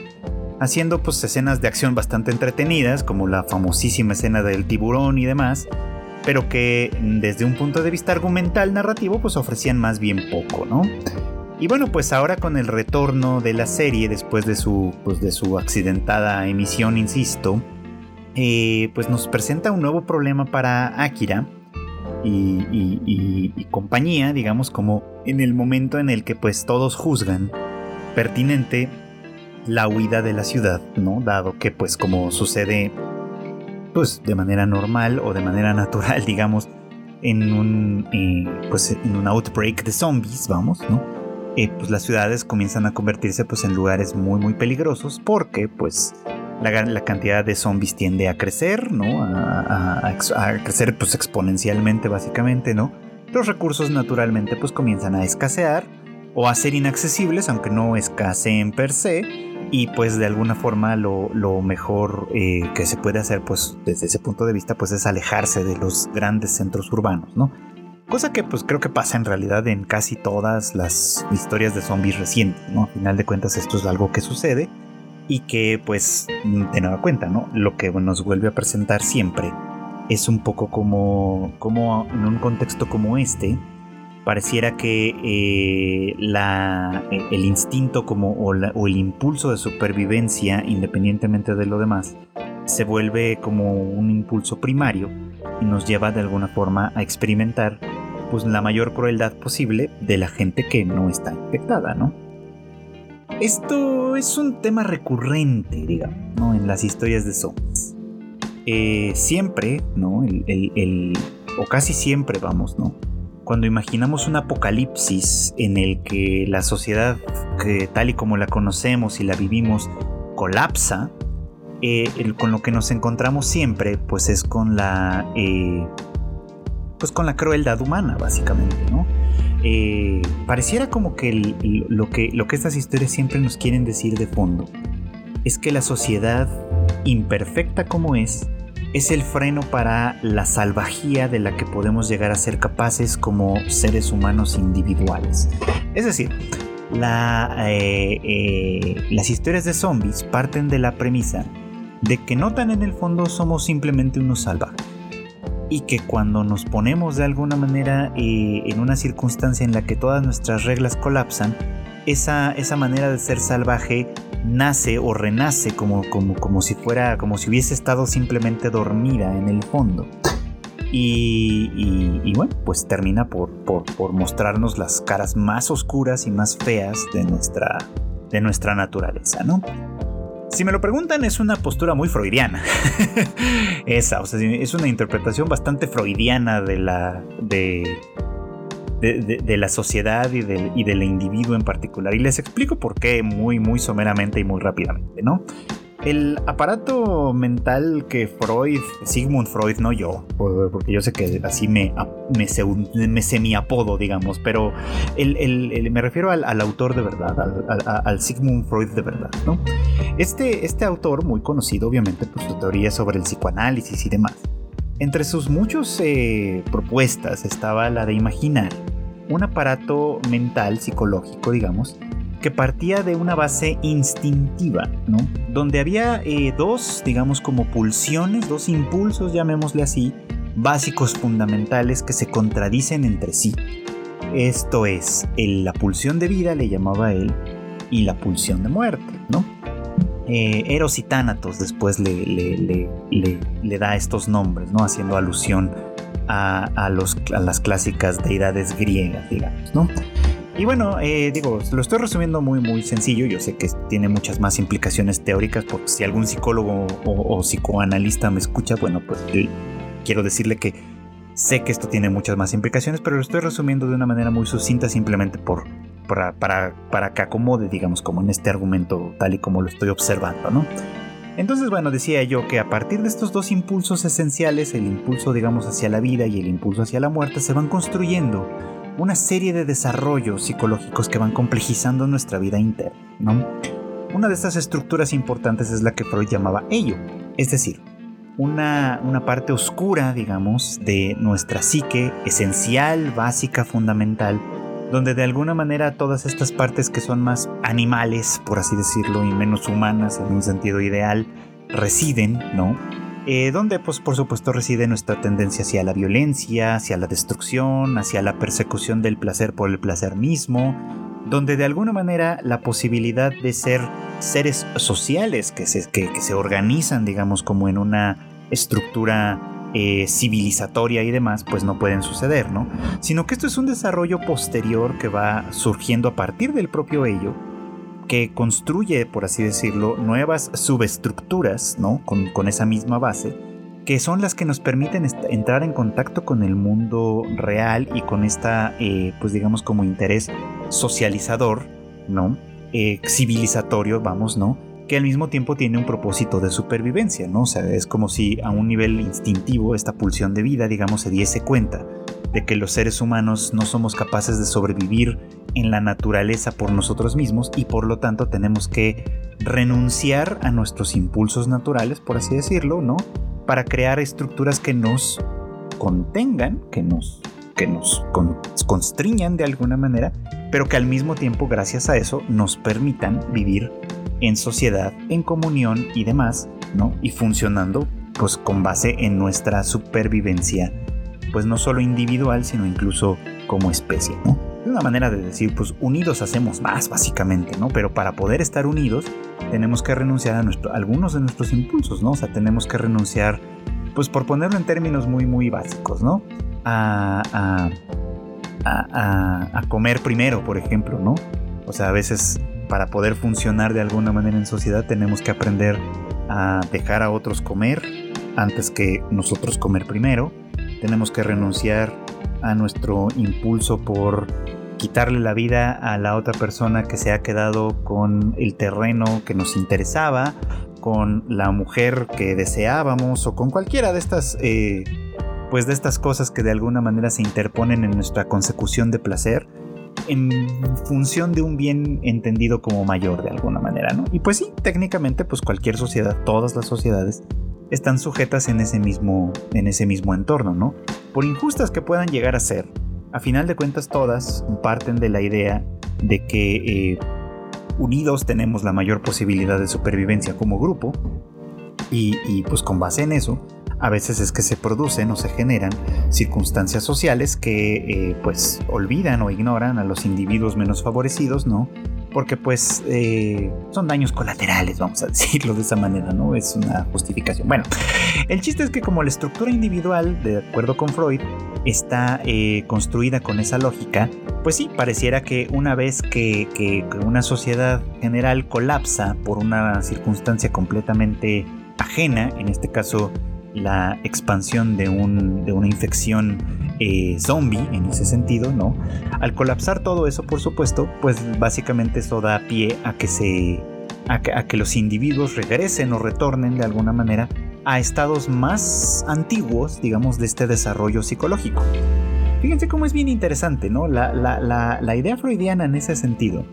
haciendo pues escenas de acción bastante entretenidas, como la famosísima escena del tiburón y demás, pero que desde un punto de vista argumental narrativo pues ofrecían más bien poco, ¿no? Y bueno, pues ahora con el retorno de la serie después de su, pues de su accidentada emisión, insisto, eh, pues nos presenta un nuevo problema para Akira y, y, compañía, digamos, como en el momento en el que pues todos juzgan pertinente la huida de la ciudad, ¿no? Dado que pues como sucede pues de manera normal o de manera natural, digamos, en un, eh, pues, en un outbreak de zombies, vamos, ¿no? Eh, pues las ciudades comienzan a convertirse pues en lugares muy muy peligrosos porque pues la, cantidad de zombies tiende a crecer, ¿no? A, crecer pues exponencialmente básicamente, ¿no? Los recursos naturalmente pues comienzan a escasear o a ser inaccesibles aunque no escaseen per se y pues de alguna forma lo, mejor eh, que se puede hacer pues desde ese punto de vista pues es alejarse de los grandes centros urbanos, ¿no? Cosa que pues creo que pasa en realidad en casi todas las historias de zombies recientes, ¿no? A final de cuentas esto es algo que sucede y que pues de nueva cuenta, ¿no? Lo que nos vuelve a presentar siempre es un poco como, como en un contexto como este, pareciera que eh, la, el instinto como, o, el impulso de supervivencia, independientemente de lo demás, se vuelve como un impulso primario y nos lleva de alguna forma a experimentar pues, la mayor crueldad posible de la gente que no está infectada, ¿no? Esto es un tema recurrente, digamos, ¿no? en las historias de zombies. Eh, siempre, ¿no? El, o casi siempre, vamos, ¿no? Cuando imaginamos un apocalipsis en el que la sociedad, tal y como la conocemos y la vivimos, colapsa, eh, con lo que nos encontramos siempre, pues es con la, eh, pues con la crueldad humana, básicamente, ¿no? Eh, pareciera como que, lo que lo que estas historias siempre nos quieren decir de fondo es que la sociedad, imperfecta como es, es el freno para la salvajía de la que podemos llegar a ser capaces como seres humanos individuales. Es decir, la, las historias de zombies parten de la premisa de que no tan en el fondo somos simplemente unos salvajes. Y que cuando nos ponemos de alguna manera eh, en una circunstancia en la que todas nuestras reglas colapsan, esa, esa manera de ser salvaje nace o renace como, como, como si fuera, como si hubiese estado simplemente dormida en el fondo. Y, y, bueno, pues termina por, por, por, mostrarnos las caras más oscuras y más feas de nuestra, de nuestra naturaleza, ¿no? Si me lo preguntan, es una postura muy freudiana. Esa, o sea, es una interpretación bastante freudiana de la. de. De, la sociedad y del, y del individuo en particular. Y les explico por qué muy, muy someramente y muy rápidamente, ¿no? el aparato mental que Freud, Sigmund Freud, no yo, porque yo sé que así me, me, me semi-apodo, digamos, pero el, me refiero al, autor de verdad, al, Sigmund Freud de verdad, ¿no? Este, este autor, muy conocido obviamente por su teoría sobre el psicoanálisis y demás, entre sus muchas eh, propuestas estaba la de imaginar un aparato mental, psicológico, digamos, que partía de una base instintiva, ¿no? Donde había eh, dos, digamos, como pulsiones, dos impulsos, llamémosle así, básicos fundamentales que se contradicen entre sí. Esto es, la pulsión de vida, le llamaba él, y la pulsión de muerte, ¿no? Eh, Eros y Tánatos después le, le, da estos nombres, ¿no? Haciendo alusión a, los, a las clásicas deidades griegas, digamos, ¿no? Y bueno, eh, digo, lo estoy resumiendo muy, muy sencillo. Yo sé que tiene muchas más implicaciones teóricas, porque si algún psicólogo o, psicoanalista me escucha, bueno, pues quiero decirle que sé que esto tiene muchas más implicaciones, pero lo estoy resumiendo de una manera muy sucinta, simplemente por, para, para, para que acomode, digamos, como en este argumento, tal y como lo estoy observando, ¿no? Entonces, bueno, decía yo que a partir de estos dos impulsos esenciales, el impulso, digamos, hacia la vida y el impulso hacia la muerte, se van construyendo una serie de desarrollos psicológicos que van complejizando nuestra vida interna. ¿no? Una de estas estructuras importantes es la que Freud llamaba ello, es decir, una, una parte oscura, digamos, de nuestra psique, esencial, básica, fundamental, donde de alguna manera todas estas partes que son más animales, por así decirlo, y menos humanas en un sentido ideal, residen, ¿no? Eh, donde pues por supuesto reside nuestra tendencia hacia la violencia, hacia la destrucción, hacia la persecución del placer por el placer mismo, donde de alguna manera la posibilidad de ser seres sociales que se, que, se organizan, digamos, como en una estructura eh, civilizatoria y demás, pues no pueden suceder, ¿no? Sino que esto es un desarrollo posterior que va surgiendo a partir del propio ello que construye, por así decirlo, nuevas subestructuras, ¿no? Con, esa misma base, que son las que nos permiten entrar en contacto con el mundo real y con esta, eh, pues digamos, como interés socializador, ¿no? Eh, civilizatorio, vamos, ¿no? Que al mismo tiempo tiene un propósito de supervivencia, ¿no? O sea, es como si a un nivel instintivo esta pulsión de vida, digamos, se diese cuenta de que los seres humanos no somos capaces de sobrevivir en la naturaleza por nosotros mismos y por lo tanto tenemos que renunciar a nuestros impulsos naturales, por así decirlo, ¿no? Para crear estructuras que nos contengan, que nos, que nos constriñan de alguna manera, pero que al mismo tiempo, gracias a eso, nos permitan vivir en sociedad, en comunión y demás, ¿no? Y funcionando pues con base en nuestra supervivencia pues no solo individual, sino incluso como especie, ¿no? Es una manera de decir, pues unidos hacemos más, básicamente, ¿no? Pero para poder estar unidos, tenemos que renunciar a, algunos de nuestros impulsos, ¿no? O sea, tenemos que renunciar, pues por ponerlo en términos muy, muy básicos, ¿no? A, a, a, a comer primero, por ejemplo, ¿no? O sea, a veces para poder funcionar de alguna manera en sociedad tenemos que aprender a dejar a otros comer antes que nosotros comer primero. Tenemos que renunciar a nuestro impulso por quitarle la vida a la otra persona que se ha quedado con el terreno que nos interesaba, con la mujer que deseábamos o con cualquiera de estas, eh, pues de estas cosas que de alguna manera se interponen en nuestra consecución de placer en función de un bien entendido como mayor de alguna manera, ¿no? Y pues sí, técnicamente, pues cualquier sociedad, todas las sociedades están sujetas en ese mismo, en ese mismo entorno, ¿no? Por injustas que puedan llegar a ser, a final de cuentas todas parten de la idea de que eh, unidos tenemos la mayor posibilidad de supervivencia como grupo y, y pues con base en eso a veces es que se producen o se generan circunstancias sociales que eh, pues olvidan o ignoran a los individuos menos favorecidos, ¿no? Porque pues eh, son daños colaterales, vamos a decirlo de esa manera, ¿no? Es una justificación. Bueno, el chiste es que como la estructura individual, de acuerdo con Freud, está eh, construida con esa lógica, pues sí, pareciera que una vez que, que una sociedad general colapsa por una circunstancia completamente ajena, en este caso la expansión de, un, de una infección eh, zombie en ese sentido, ¿no? Al colapsar todo eso, por supuesto, pues básicamente eso da pie a que se a que, los individuos regresen o retornen de alguna manera a estados más antiguos, digamos, de este desarrollo psicológico. Fíjense cómo es bien interesante, ¿no? La, idea freudiana en ese sentido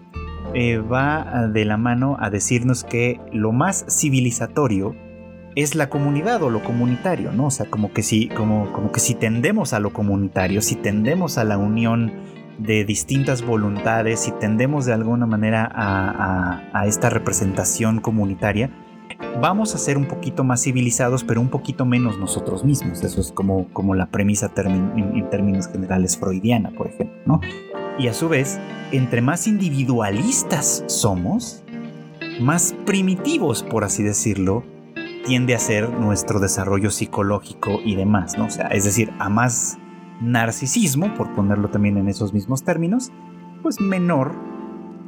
eh, va de la mano a decirnos que lo más civilizatorio es la comunidad o lo comunitario, ¿no? O sea, como que si, como, como que si tendemos a lo comunitario, si tendemos a la unión de distintas voluntades, si tendemos de alguna manera a, esta representación comunitaria, vamos a ser un poquito más civilizados, pero un poquito menos nosotros mismos. Eso es como, como la premisa en, en, términos generales freudiana, por ejemplo, ¿no? Y a su vez, entre más individualistas somos, más primitivos, por así decirlo, tiende a ser nuestro desarrollo psicológico y demás, ¿no? O sea, es decir, a más narcisismo, por ponerlo también en esos mismos términos, pues menor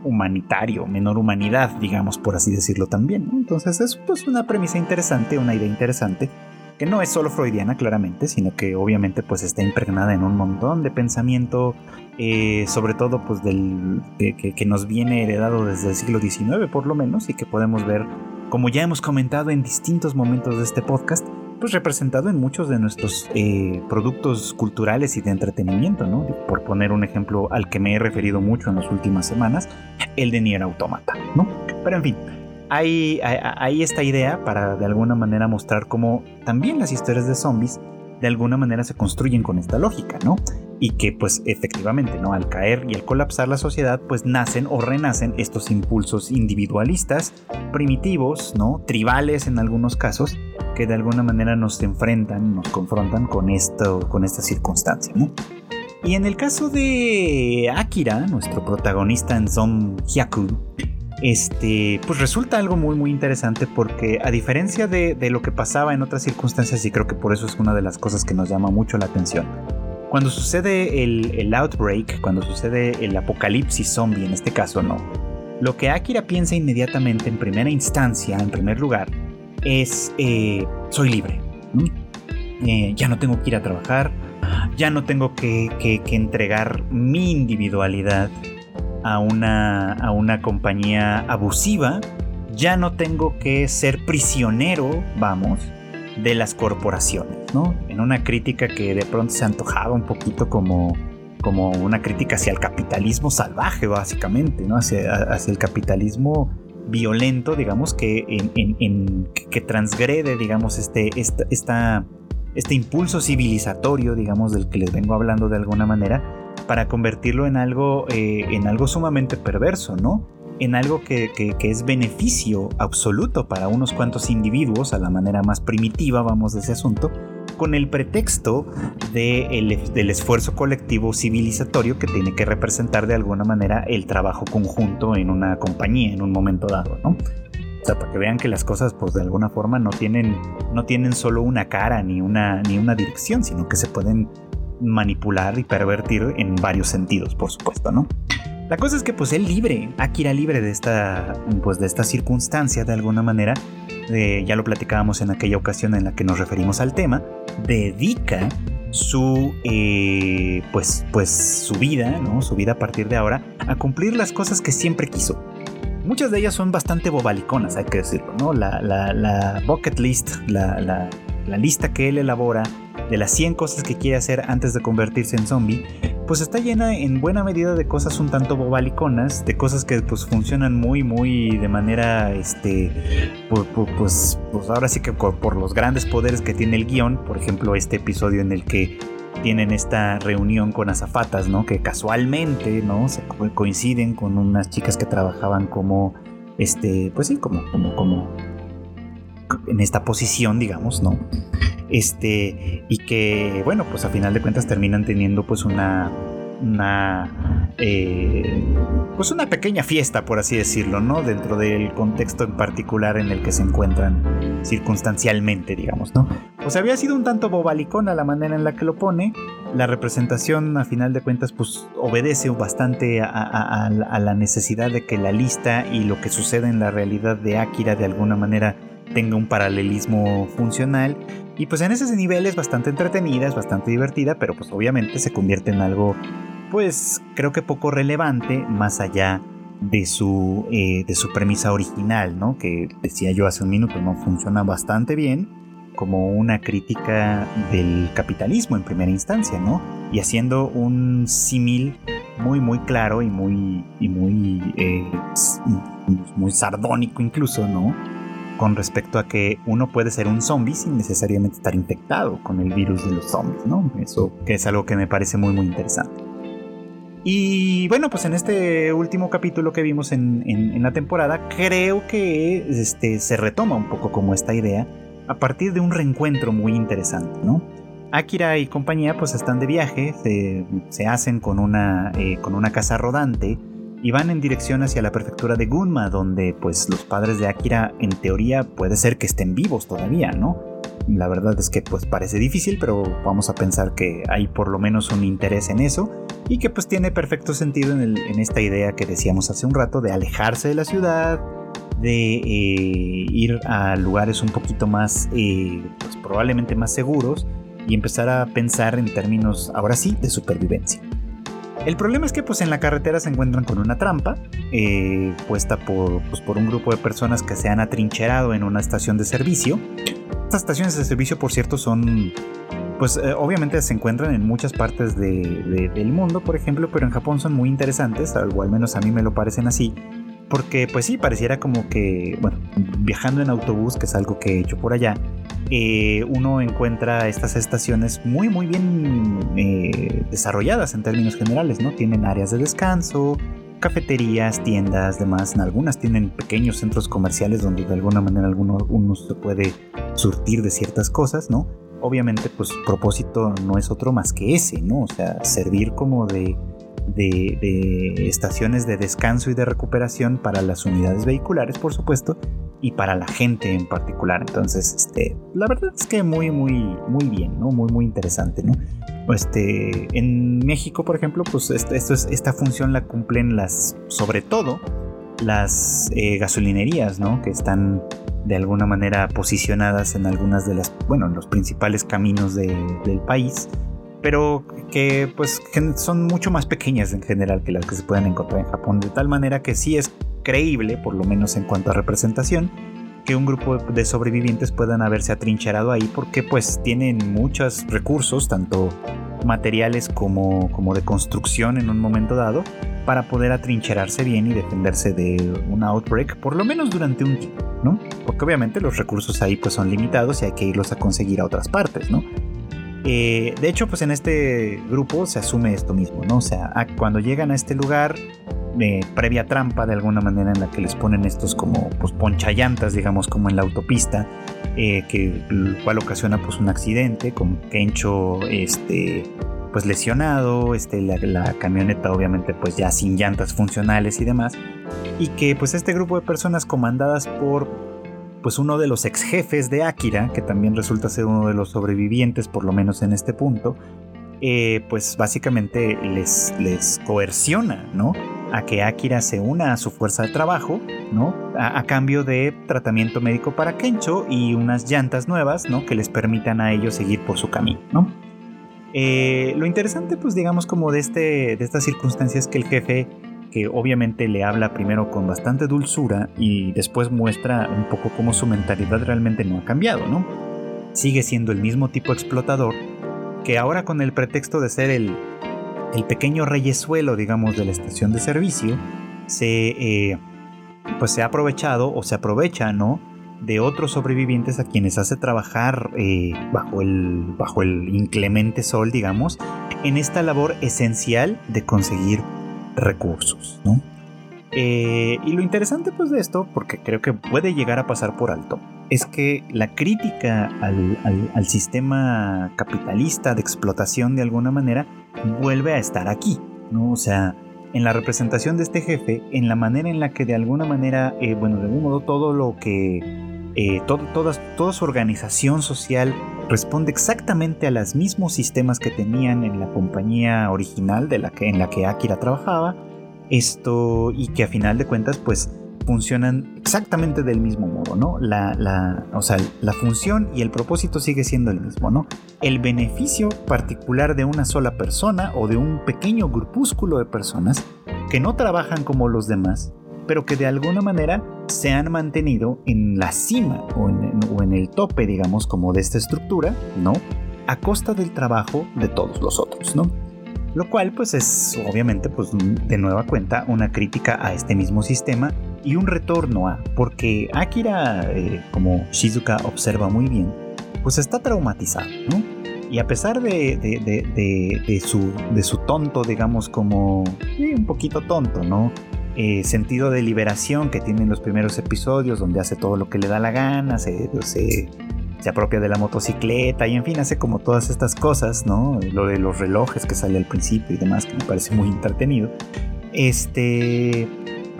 humanitario, menor humanidad, digamos, por así decirlo también. Entonces es pues una premisa interesante, una idea interesante, que no es solo freudiana claramente, sino que obviamente pues está impregnada en un montón de pensamiento, eh, sobre todo pues del que nos viene heredado desde el siglo XIX por lo menos y que podemos ver como ya hemos comentado en distintos momentos de este podcast, pues representado en muchos de nuestros eh, productos culturales y de entretenimiento, ¿no? Por poner un ejemplo al que me he referido mucho en las últimas semanas, el de Nier Automata, ¿no? Pero en fin, hay, hay, esta idea para de alguna manera mostrar cómo también las historias de zombies de alguna manera se construyen con esta lógica, ¿no? Y que pues efectivamente, ¿no? Al caer y al colapsar la sociedad, pues nacen o renacen estos impulsos individualistas, primitivos, ¿no? Tribales en algunos casos, que de alguna manera nos enfrentan, nos confrontan con esto, con esta circunstancia, ¿no? Y en el caso de Akira, nuestro protagonista en Zom Hyaku, este, pues resulta algo muy muy interesante porque a diferencia de, de, lo que pasaba en otras circunstancias, y creo que por eso es una de las cosas que nos llama mucho la atención, cuando sucede el, outbreak, cuando sucede el apocalipsis zombie en este caso, no. Lo que Akira piensa inmediatamente en primera instancia, en primer lugar, es eh, soy libre. Eh, ya no tengo que ir a trabajar, ya no tengo que, entregar mi individualidad a una, a una compañía abusiva, ya no tengo que ser prisionero, vamos, de las corporaciones, ¿no? En una crítica que de pronto se antojaba un poquito como, como una crítica hacia el capitalismo salvaje, básicamente, ¿no? Hacia, hacia el capitalismo violento, digamos, que, que transgrede, digamos, este, esta, este impulso civilizatorio, digamos, del que les vengo hablando de alguna manera, para convertirlo en algo, eh, en algo sumamente perverso, ¿no? En algo que, es beneficio absoluto para unos cuantos individuos, a la manera más primitiva, vamos, de ese asunto, con el pretexto de del esfuerzo colectivo civilizatorio que tiene que representar de alguna manera el trabajo conjunto en una compañía en un momento dado, ¿no? O sea, para que vean que las cosas, pues de alguna forma no tienen, no tienen solo una cara ni una, ni una dirección, sino que se pueden manipular y pervertir en varios sentidos, por supuesto, ¿no? La cosa es que pues él libre, Akira libre de esta, pues de esta circunstancia de alguna manera, ya lo platicábamos en aquella ocasión en la que nos referimos al tema, dedica su eh, pues pues su vida, ¿no? Su vida a partir de ahora a cumplir las cosas que siempre quiso. Muchas de ellas son bastante bobaliconas, hay que decirlo, ¿no? La, bucket list, la, la, lista que él elabora de las 100 cosas que quiere hacer antes de convertirse en zombie, pues está llena en buena medida de cosas un tanto bobaliconas, de cosas que pues funcionan muy, muy de manera, este, pues, pues, pues ahora sí que por los grandes poderes que tiene el guion, por ejemplo, este episodio en el que tienen esta reunión con azafatas, ¿no? Que casualmente, ¿no? Se coinciden con unas chicas que trabajaban como, este, pues sí, como, como, como en esta posición, digamos, ¿no? Este, y que, bueno, pues a final de cuentas terminan teniendo pues una, una eh, pues una pequeña fiesta, por así decirlo, ¿no? Dentro del contexto en particular en el que se encuentran circunstancialmente, digamos, ¿no? O sea, había sido un tanto bobalicona la manera en la que lo pone. La representación, a final de cuentas, pues obedece bastante a, a la necesidad de que la lista y lo que sucede en la realidad de Akira de alguna manera tenga un paralelismo funcional. Y pues en ese nivel es bastante entretenida, es bastante divertida, pero pues obviamente se convierte en algo pues creo que poco relevante más allá de su, eh, de su premisa original, ¿no? Que decía yo hace un minuto, ¿no? Funciona bastante bien como una crítica del capitalismo en primera instancia, ¿no? Y haciendo un símil muy, muy claro y muy, y muy, eh, muy sardónico incluso, ¿no? Con respecto a que uno puede ser un zombie sin necesariamente estar infectado con el virus de los zombies, ¿no? Eso que es algo que me parece muy, muy interesante. Y bueno, pues en este último capítulo que vimos en, la temporada, creo que este, se retoma un poco como esta idea a partir de un reencuentro muy interesante, ¿no? Akira y compañía pues están de viaje, se, hacen con una, eh, con una casa rodante y van en dirección hacia la prefectura de Gunma, donde pues los padres de Akira en teoría puede ser que estén vivos todavía, ¿no? La verdad es que pues parece difícil, pero vamos a pensar que hay por lo menos un interés en eso y que pues tiene perfecto sentido en, esta idea que decíamos hace un rato de alejarse de la ciudad, de eh, ir a lugares un poquito más, eh, pues probablemente más seguros y empezar a pensar en términos, ahora sí, de supervivencia. El problema es que pues en la carretera se encuentran con una trampa eh, puesta por, pues, por un grupo de personas que se han atrincherado en una estación de servicio. Estas estaciones de servicio, por cierto, son, pues eh, obviamente se encuentran en muchas partes del mundo, por ejemplo, pero en Japón son muy interesantes, o al menos a mí me lo parecen así, porque pues sí, pareciera como que, bueno, viajando en autobús, que es algo que he hecho por allá, eh, uno encuentra estas estaciones muy, muy bien eh, desarrolladas en términos generales, ¿no? Tienen áreas de descanso, cafeterías, tiendas, demás. Algunas tienen pequeños centros comerciales donde de alguna manera alguno, uno se puede surtir de ciertas cosas, ¿no? Obviamente, pues propósito no es otro más que ese, ¿no? O sea, servir como de, de, estaciones de descanso y de recuperación para las unidades vehiculares, por supuesto, y para la gente en particular. Entonces, este, la verdad es que muy, muy, muy bien, ¿no? Muy, muy interesante, ¿no? Este, en México, por ejemplo, pues esto, es, esta función la cumplen las, sobre todo, las eh, gasolinerías, ¿no? Que están de alguna manera posicionadas en algunas de las, bueno, en los principales caminos del país, pero que pues son mucho más pequeñas en general que las que se pueden encontrar en Japón, de tal manera que sí es creíble, por lo menos en cuanto a representación, que un grupo de sobrevivientes puedan haberse atrincherado ahí porque pues tienen muchos recursos, tanto materiales como, como de construcción en un momento dado, para poder atrincherarse bien y defenderse de un outbreak, por lo menos durante un tiempo, ¿no? Porque obviamente los recursos ahí pues son limitados y hay que irlos a conseguir a otras partes, ¿no? Eh, de hecho, pues en este grupo se asume esto mismo, ¿no? O sea, cuando llegan a este lugar, eh, previa trampa de alguna manera en la que les ponen estos como pues ponchallantas, digamos, como en la autopista, eh, que cual ocasiona pues un accidente con Kencho este pues lesionado, este, la, la, camioneta obviamente pues ya sin llantas funcionales y demás, y que pues este grupo de personas comandadas por pues uno de los ex jefes de Akira, que también resulta ser uno de los sobrevivientes por lo menos en este punto, eh, pues básicamente les, les coerciona, ¿no? A que Akira se una a su fuerza de trabajo, ¿no? A, cambio de tratamiento médico para Kencho y unas llantas nuevas, ¿no? Que les permitan a ellos seguir por su camino, ¿no? Eh, lo interesante, pues digamos, como de, este, de estas circunstancias que el jefe, que obviamente le habla primero con bastante dulzura y después muestra un poco cómo su mentalidad realmente no ha cambiado, ¿no? Sigue siendo el mismo tipo explotador, que ahora con el pretexto de ser el, el pequeño reyesuelo, digamos, de la estación de servicio, se, eh, pues se ha aprovechado o se aprovecha, ¿no? De otros sobrevivientes a quienes hace trabajar eh, bajo, el, bajo el inclemente sol, digamos, en esta labor esencial de conseguir recursos, ¿no? Eh, y lo interesante pues de esto, porque creo que puede llegar a pasar por alto, es que la crítica al, sistema capitalista de explotación de alguna manera vuelve a estar aquí, ¿no? O sea, en la representación de este jefe, en la manera en la que de alguna manera, eh, bueno, de algún modo todo lo que, eh, toda, toda su organización social responde exactamente a los mismos sistemas que tenían en la compañía original de la que, en la que Akira trabajaba, esto y que a final de cuentas pues funcionan exactamente del mismo modo, ¿no? La, la, o sea, la función y el propósito sigue siendo el mismo, ¿no? El beneficio particular de una sola persona o de un pequeño grupúsculo de personas que no trabajan como los demás, pero que de alguna manera se han mantenido en la cima o en, o en el tope, digamos, como de esta estructura, ¿no? A costa del trabajo de todos los otros, ¿no? Lo cual pues es obviamente pues de nueva cuenta una crítica a este mismo sistema y un retorno a, porque Akira, eh, como Shizuka observa muy bien, pues está traumatizado, ¿no? Y a pesar de, de, su, de su tonto, digamos como un poquito tonto, ¿no? Eh, sentido de liberación que tiene en los primeros episodios, donde hace todo lo que le da la gana, se, se, se apropia de la motocicleta y en fin, hace como todas estas cosas, ¿no? Lo de los relojes que sale al principio y demás, que me parece muy entretenido. Este,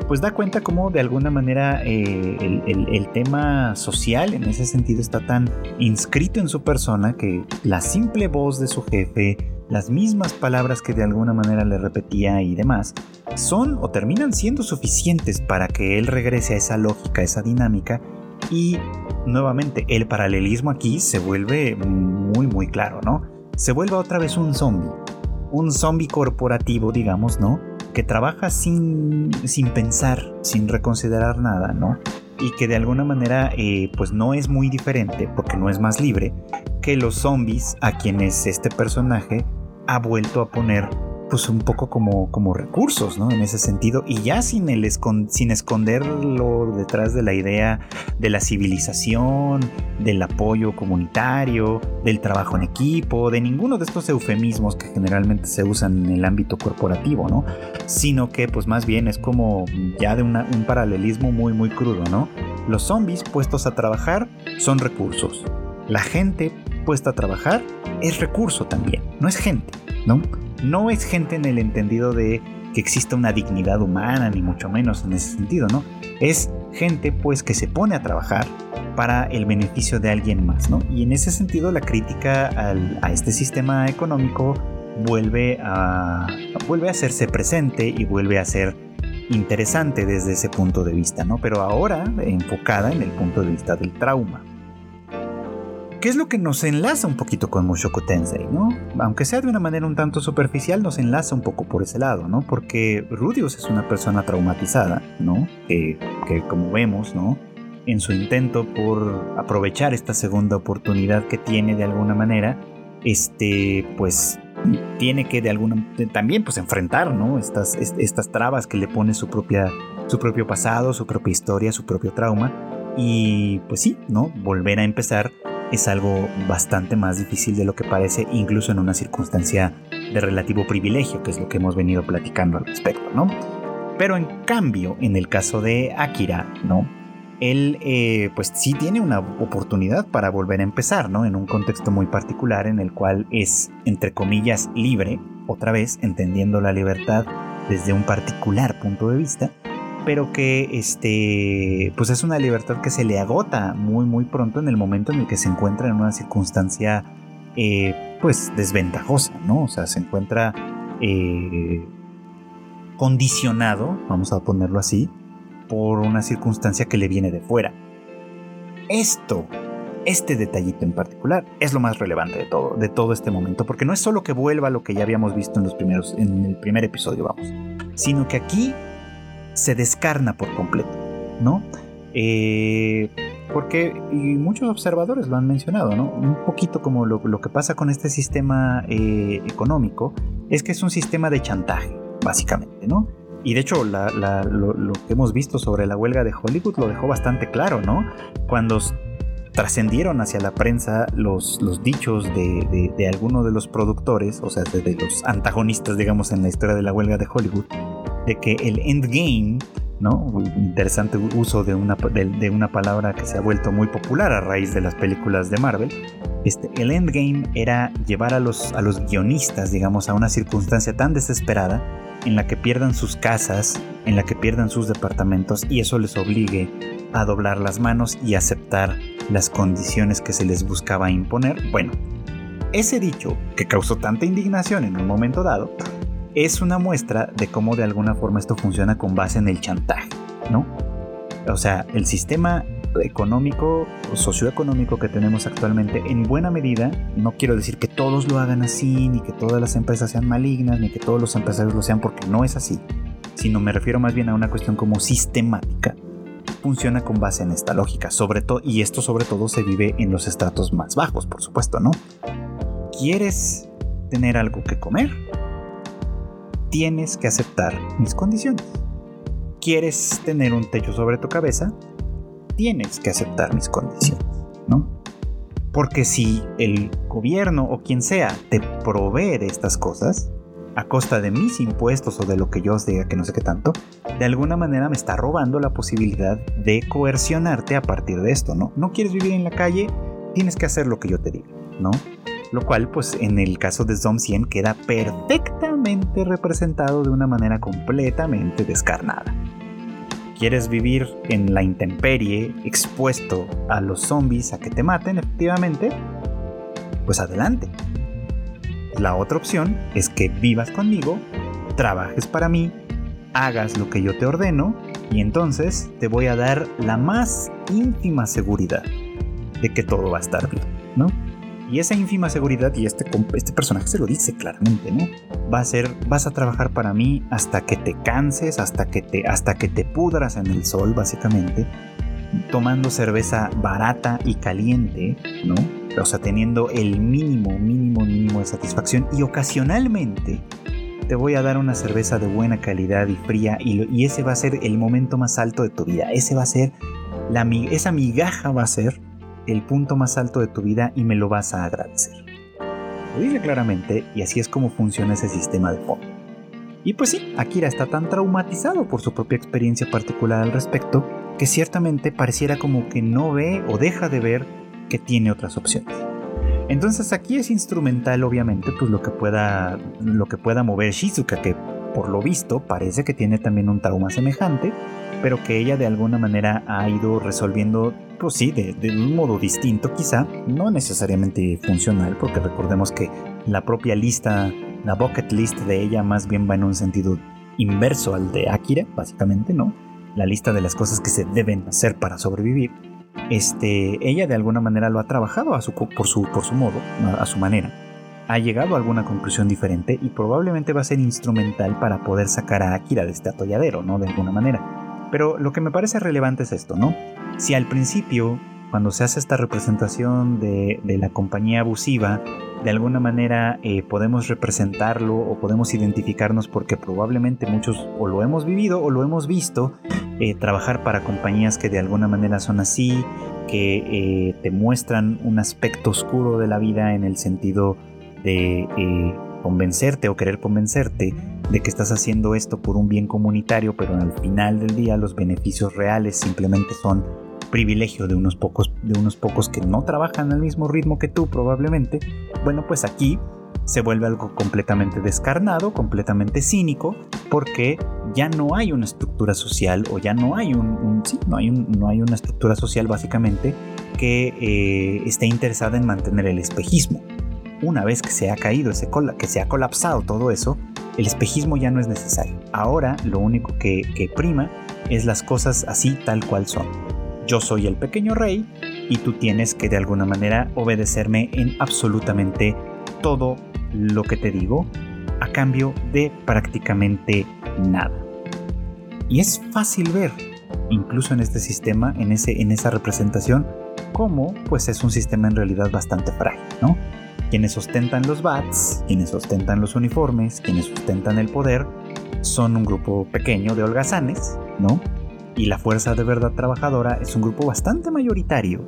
pues da cuenta cómo de alguna manera eh, el, tema social en ese sentido está tan inscrito en su persona que la simple voz de su jefe, las mismas palabras que de alguna manera le repetía y demás, son o terminan siendo suficientes para que él regrese a esa lógica, a esa dinámica y nuevamente el paralelismo aquí se vuelve muy muy claro, ¿no? Se vuelve otra vez un zombie, un zombie corporativo, digamos, ¿no? Que trabaja sin, sin pensar, sin reconsiderar nada, ¿no? Y que de alguna manera eh, pues no es muy diferente, porque no es más libre, que los zombies a quienes este personaje ha vuelto a poner pues un poco como, como recursos, ¿no? En ese sentido, y ya sin, el sin esconderlo detrás de la idea de la civilización, del apoyo comunitario, del trabajo en equipo, de ninguno de estos eufemismos que generalmente se usan en el ámbito corporativo, ¿no? Sino que pues más bien es como ya de un paralelismo muy muy crudo, ¿no? Los zombies puestos a trabajar son recursos. La gente puesta a trabajar es recurso también, no es gente, ¿no? no es gente en el entendido de que exista una dignidad humana, ni mucho menos en ese sentido, ¿no? Es gente pues que se pone a trabajar para el beneficio de alguien más, ¿no? Y en ese sentido la crítica a este sistema económico vuelve a, vuelve a hacerse presente y vuelve a ser interesante desde ese punto de vista, ¿no? Pero ahora enfocada en el punto de vista del trauma. ¿Qué es lo que nos enlaza un poquito con Mushoku Tensei, ¿no? Aunque sea de una manera un tanto superficial, nos enlaza un poco por ese lado, ¿no? Porque Rudius es una persona traumatizada, ¿no? Que, como vemos, ¿no? En su intento por aprovechar esta segunda oportunidad que tiene de alguna manera, este, pues tiene que de alguna también pues enfrentar, ¿no? Estas, estas trabas que le pone su propia, su propio pasado, su propia historia, su propio trauma. Y pues sí, ¿no? Volver a empezar es algo bastante más difícil de lo que parece, incluso en una circunstancia de relativo privilegio, que es lo que hemos venido platicando al respecto, ¿no? Pero en cambio, en el caso de Akira, ¿no? Él eh, pues sí tiene una oportunidad para volver a empezar, ¿no? En un contexto muy particular en el cual es, entre comillas, libre, otra vez entendiendo la libertad desde un particular punto de vista, pero que este pues es una libertad que se le agota muy muy pronto en el momento en el que se encuentra en una circunstancia eh, pues desventajosa, ¿no? O sea, se encuentra eh, condicionado, vamos a ponerlo así, por una circunstancia que le viene de fuera. Esto, este detallito en particular, es lo más relevante de todo, de todo este momento, porque no es solo que vuelva lo que ya habíamos visto en los primeros, en el primer episodio, vamos, sino que aquí se descarna por completo, ¿no? Eh, porque y muchos observadores lo han mencionado, ¿no? Un poquito como lo, que pasa con este sistema eh, económico es que es un sistema de chantaje, básicamente, ¿no? Y de hecho, lo, que hemos visto sobre la huelga de Hollywood lo dejó bastante claro, ¿no? Cuando trascendieron hacia la prensa los, los dichos de, de, de algunos de los productores, o sea, de, los antagonistas, digamos, en la historia de la huelga de Hollywood, de que el endgame, ¿no? Interesante uso de una, de, una palabra que se ha vuelto muy popular a raíz de las películas de Marvel. Este, el endgame era llevar a los, a los guionistas, digamos, a una circunstancia tan desesperada en la que pierdan sus casas, en la que pierdan sus departamentos y eso les obligue a doblar las manos y aceptar las condiciones que se les buscaba imponer. Bueno, ese dicho, que causó tanta indignación en un momento dado, es una muestra de cómo de alguna forma esto funciona con base en el chantaje, ¿no? O sea, el sistema económico socioeconómico que tenemos actualmente, en buena medida, no quiero decir que todos lo hagan así, ni que todas las empresas sean malignas, ni que todos los empresarios lo sean, porque no es así, sino me refiero más bien a una cuestión como sistemática. Funciona con base en esta lógica, sobre todo, y esto sobre todo se vive en los estratos más bajos, por supuesto, ¿no? ¿Quieres tener algo que comer? Tienes que aceptar mis condiciones. ¿Quieres tener un techo sobre tu cabeza? Tienes que aceptar mis condiciones, ¿no? Porque si el gobierno o quien sea te provee de estas cosas, a costa de mis impuestos o de lo que yo os diga que no sé qué tanto, de alguna manera me está robando la posibilidad de coercionarte a partir de esto, ¿no? No quieres vivir en la calle, tienes que hacer lo que yo te diga, ¿no? Lo cual pues en el caso de Zom 100 queda perfectamente representado de una manera completamente descarnada. ¿Quieres vivir en la intemperie, expuesto a los zombies a que te maten efectivamente? Pues adelante. La otra opción es que vivas conmigo, trabajes para mí, hagas lo que yo te ordeno y entonces te voy a dar la más ínfima seguridad de que todo va a estar bien, ¿no? Y esa ínfima seguridad, y este, este personaje se lo dice claramente, ¿no? Va a ser, vas a trabajar para mí hasta que te canses, hasta que te, hasta que te pudras en el sol, básicamente, tomando cerveza barata y caliente, ¿no? O sea, teniendo el mínimo, mínimo, mínimo de satisfacción y ocasionalmente te voy a dar una cerveza de buena calidad y fría y, y ese va a ser el momento más alto de tu vida. Ese va a ser, la, esa migaja va a ser el punto más alto de tu vida y me lo vas a agradecer. Lo dice claramente y así es como funciona ese sistema de fondo. Y pues sí, Akira está tan traumatizado por su propia experiencia particular al respecto que ciertamente pareciera como que no ve o deja de ver que tiene otras opciones. Entonces aquí es instrumental obviamente pues lo que pueda lo que pueda mover Shizuka que por lo visto parece que tiene también un trauma semejante, pero que ella de alguna manera ha ido resolviendo pues sí, de, un modo distinto quizá, no necesariamente funcional, porque recordemos que la propia lista, la bucket list de ella más bien va en un sentido inverso al de Akira, básicamente, ¿no? La lista de las cosas que se deben hacer para sobrevivir. Este, ella de alguna manera lo ha trabajado a su, por, su, por su modo, a su manera. Ha llegado a alguna conclusión diferente y probablemente va a ser instrumental para poder sacar a Akira de este atolladero, ¿no? De alguna manera. Pero lo que me parece relevante es esto, ¿no? Si al principio, cuando se hace esta representación de, la compañía abusiva, de alguna manera eh, podemos representarlo o podemos identificarnos porque probablemente muchos o lo hemos vivido o lo hemos visto, eh, trabajar para compañías que de alguna manera son así, que eh, te muestran un aspecto oscuro de la vida en el sentido de convencerte o querer convencerte de que estás haciendo esto por un bien comunitario, pero al final del día los beneficios reales simplemente son privilegio de unos pocos, de unos pocos que no trabajan al mismo ritmo que tú probablemente, bueno, pues aquí se vuelve algo completamente descarnado, completamente cínico, porque ya no hay una estructura social o ya no hay un, no hay no hay una estructura social básicamente que eh, esté interesada en mantener el espejismo. Una vez que se ha caído ese que se ha colapsado todo eso, el espejismo ya no es necesario. Ahora lo único que, que prima es las cosas así tal cual son. Yo soy el pequeño rey y tú tienes que de alguna manera obedecerme en absolutamente todo lo que te digo a cambio de prácticamente nada. Y es fácil ver, incluso en este sistema, en, ese, en esa representación, cómo pues es un sistema en realidad bastante frágil, ¿no? Quienes ostentan los bats, quienes ostentan los uniformes, quienes ostentan el poder, son un grupo pequeño de holgazanes, ¿no? Y la fuerza de verdad trabajadora es un grupo bastante mayoritario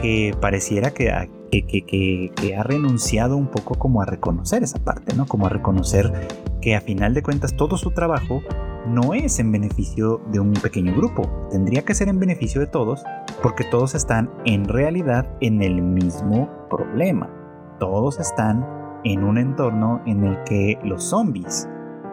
que pareciera que que, ha renunciado un poco como a reconocer esa parte, ¿no? Como a reconocer que a final de cuentas todo su trabajo no es en beneficio de un pequeño grupo, tendría que ser en beneficio de todos, porque todos están en realidad en el mismo problema. Todos están en un entorno en el que los zombies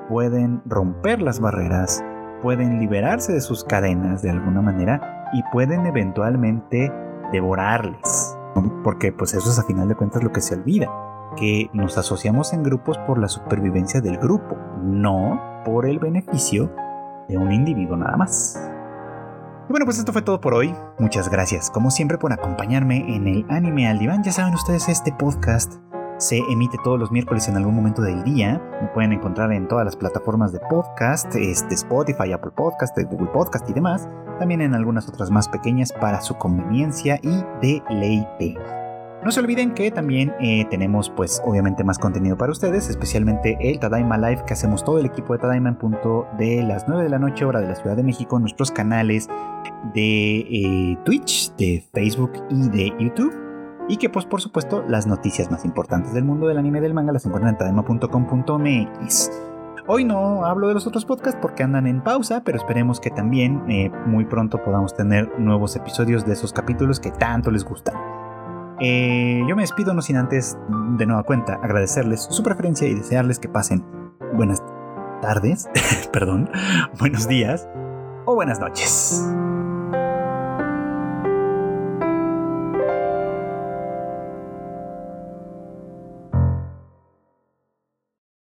pueden romper las barreras, pueden liberarse de sus cadenas de alguna manera y pueden eventualmente devorarles porque pues eso es a final de cuentas lo que se olvida, que nos asociamos en grupos por la supervivencia del grupo, no por el beneficio de un individuo nada más. Y bueno, pues esto fue todo por hoy. Muchas gracias, como siempre, por acompañarme en el Anime al Diván. Ya saben ustedes, este podcast se emite todos los miércoles en algún momento del día. Me pueden encontrar en todas las plataformas de podcast, este Spotify, Apple Podcast, Google Podcast y demás también en algunas otras más pequeñas para su conveniencia y deleite. No se olviden que también eh, tenemos pues obviamente más contenido para ustedes, especialmente el Tadaima Live que hacemos todo el equipo de Tadaima en punto de las 9 de la noche hora de la Ciudad de México, nuestros canales de eh, Twitch, de Facebook y de YouTube. Y que pues por supuesto las noticias más importantes del mundo del anime y del manga las encuentran en tadaima.com.mx. Hoy no hablo de los otros podcasts porque andan en pausa, pero esperemos que también eh, muy pronto podamos tener nuevos episodios de esos capítulos que tanto les gustan. Eh, yo me despido no sin antes, de nueva cuenta, agradecerles su preferencia y desearles que pasen buenas tardes, perdón, buenos días o buenas noches.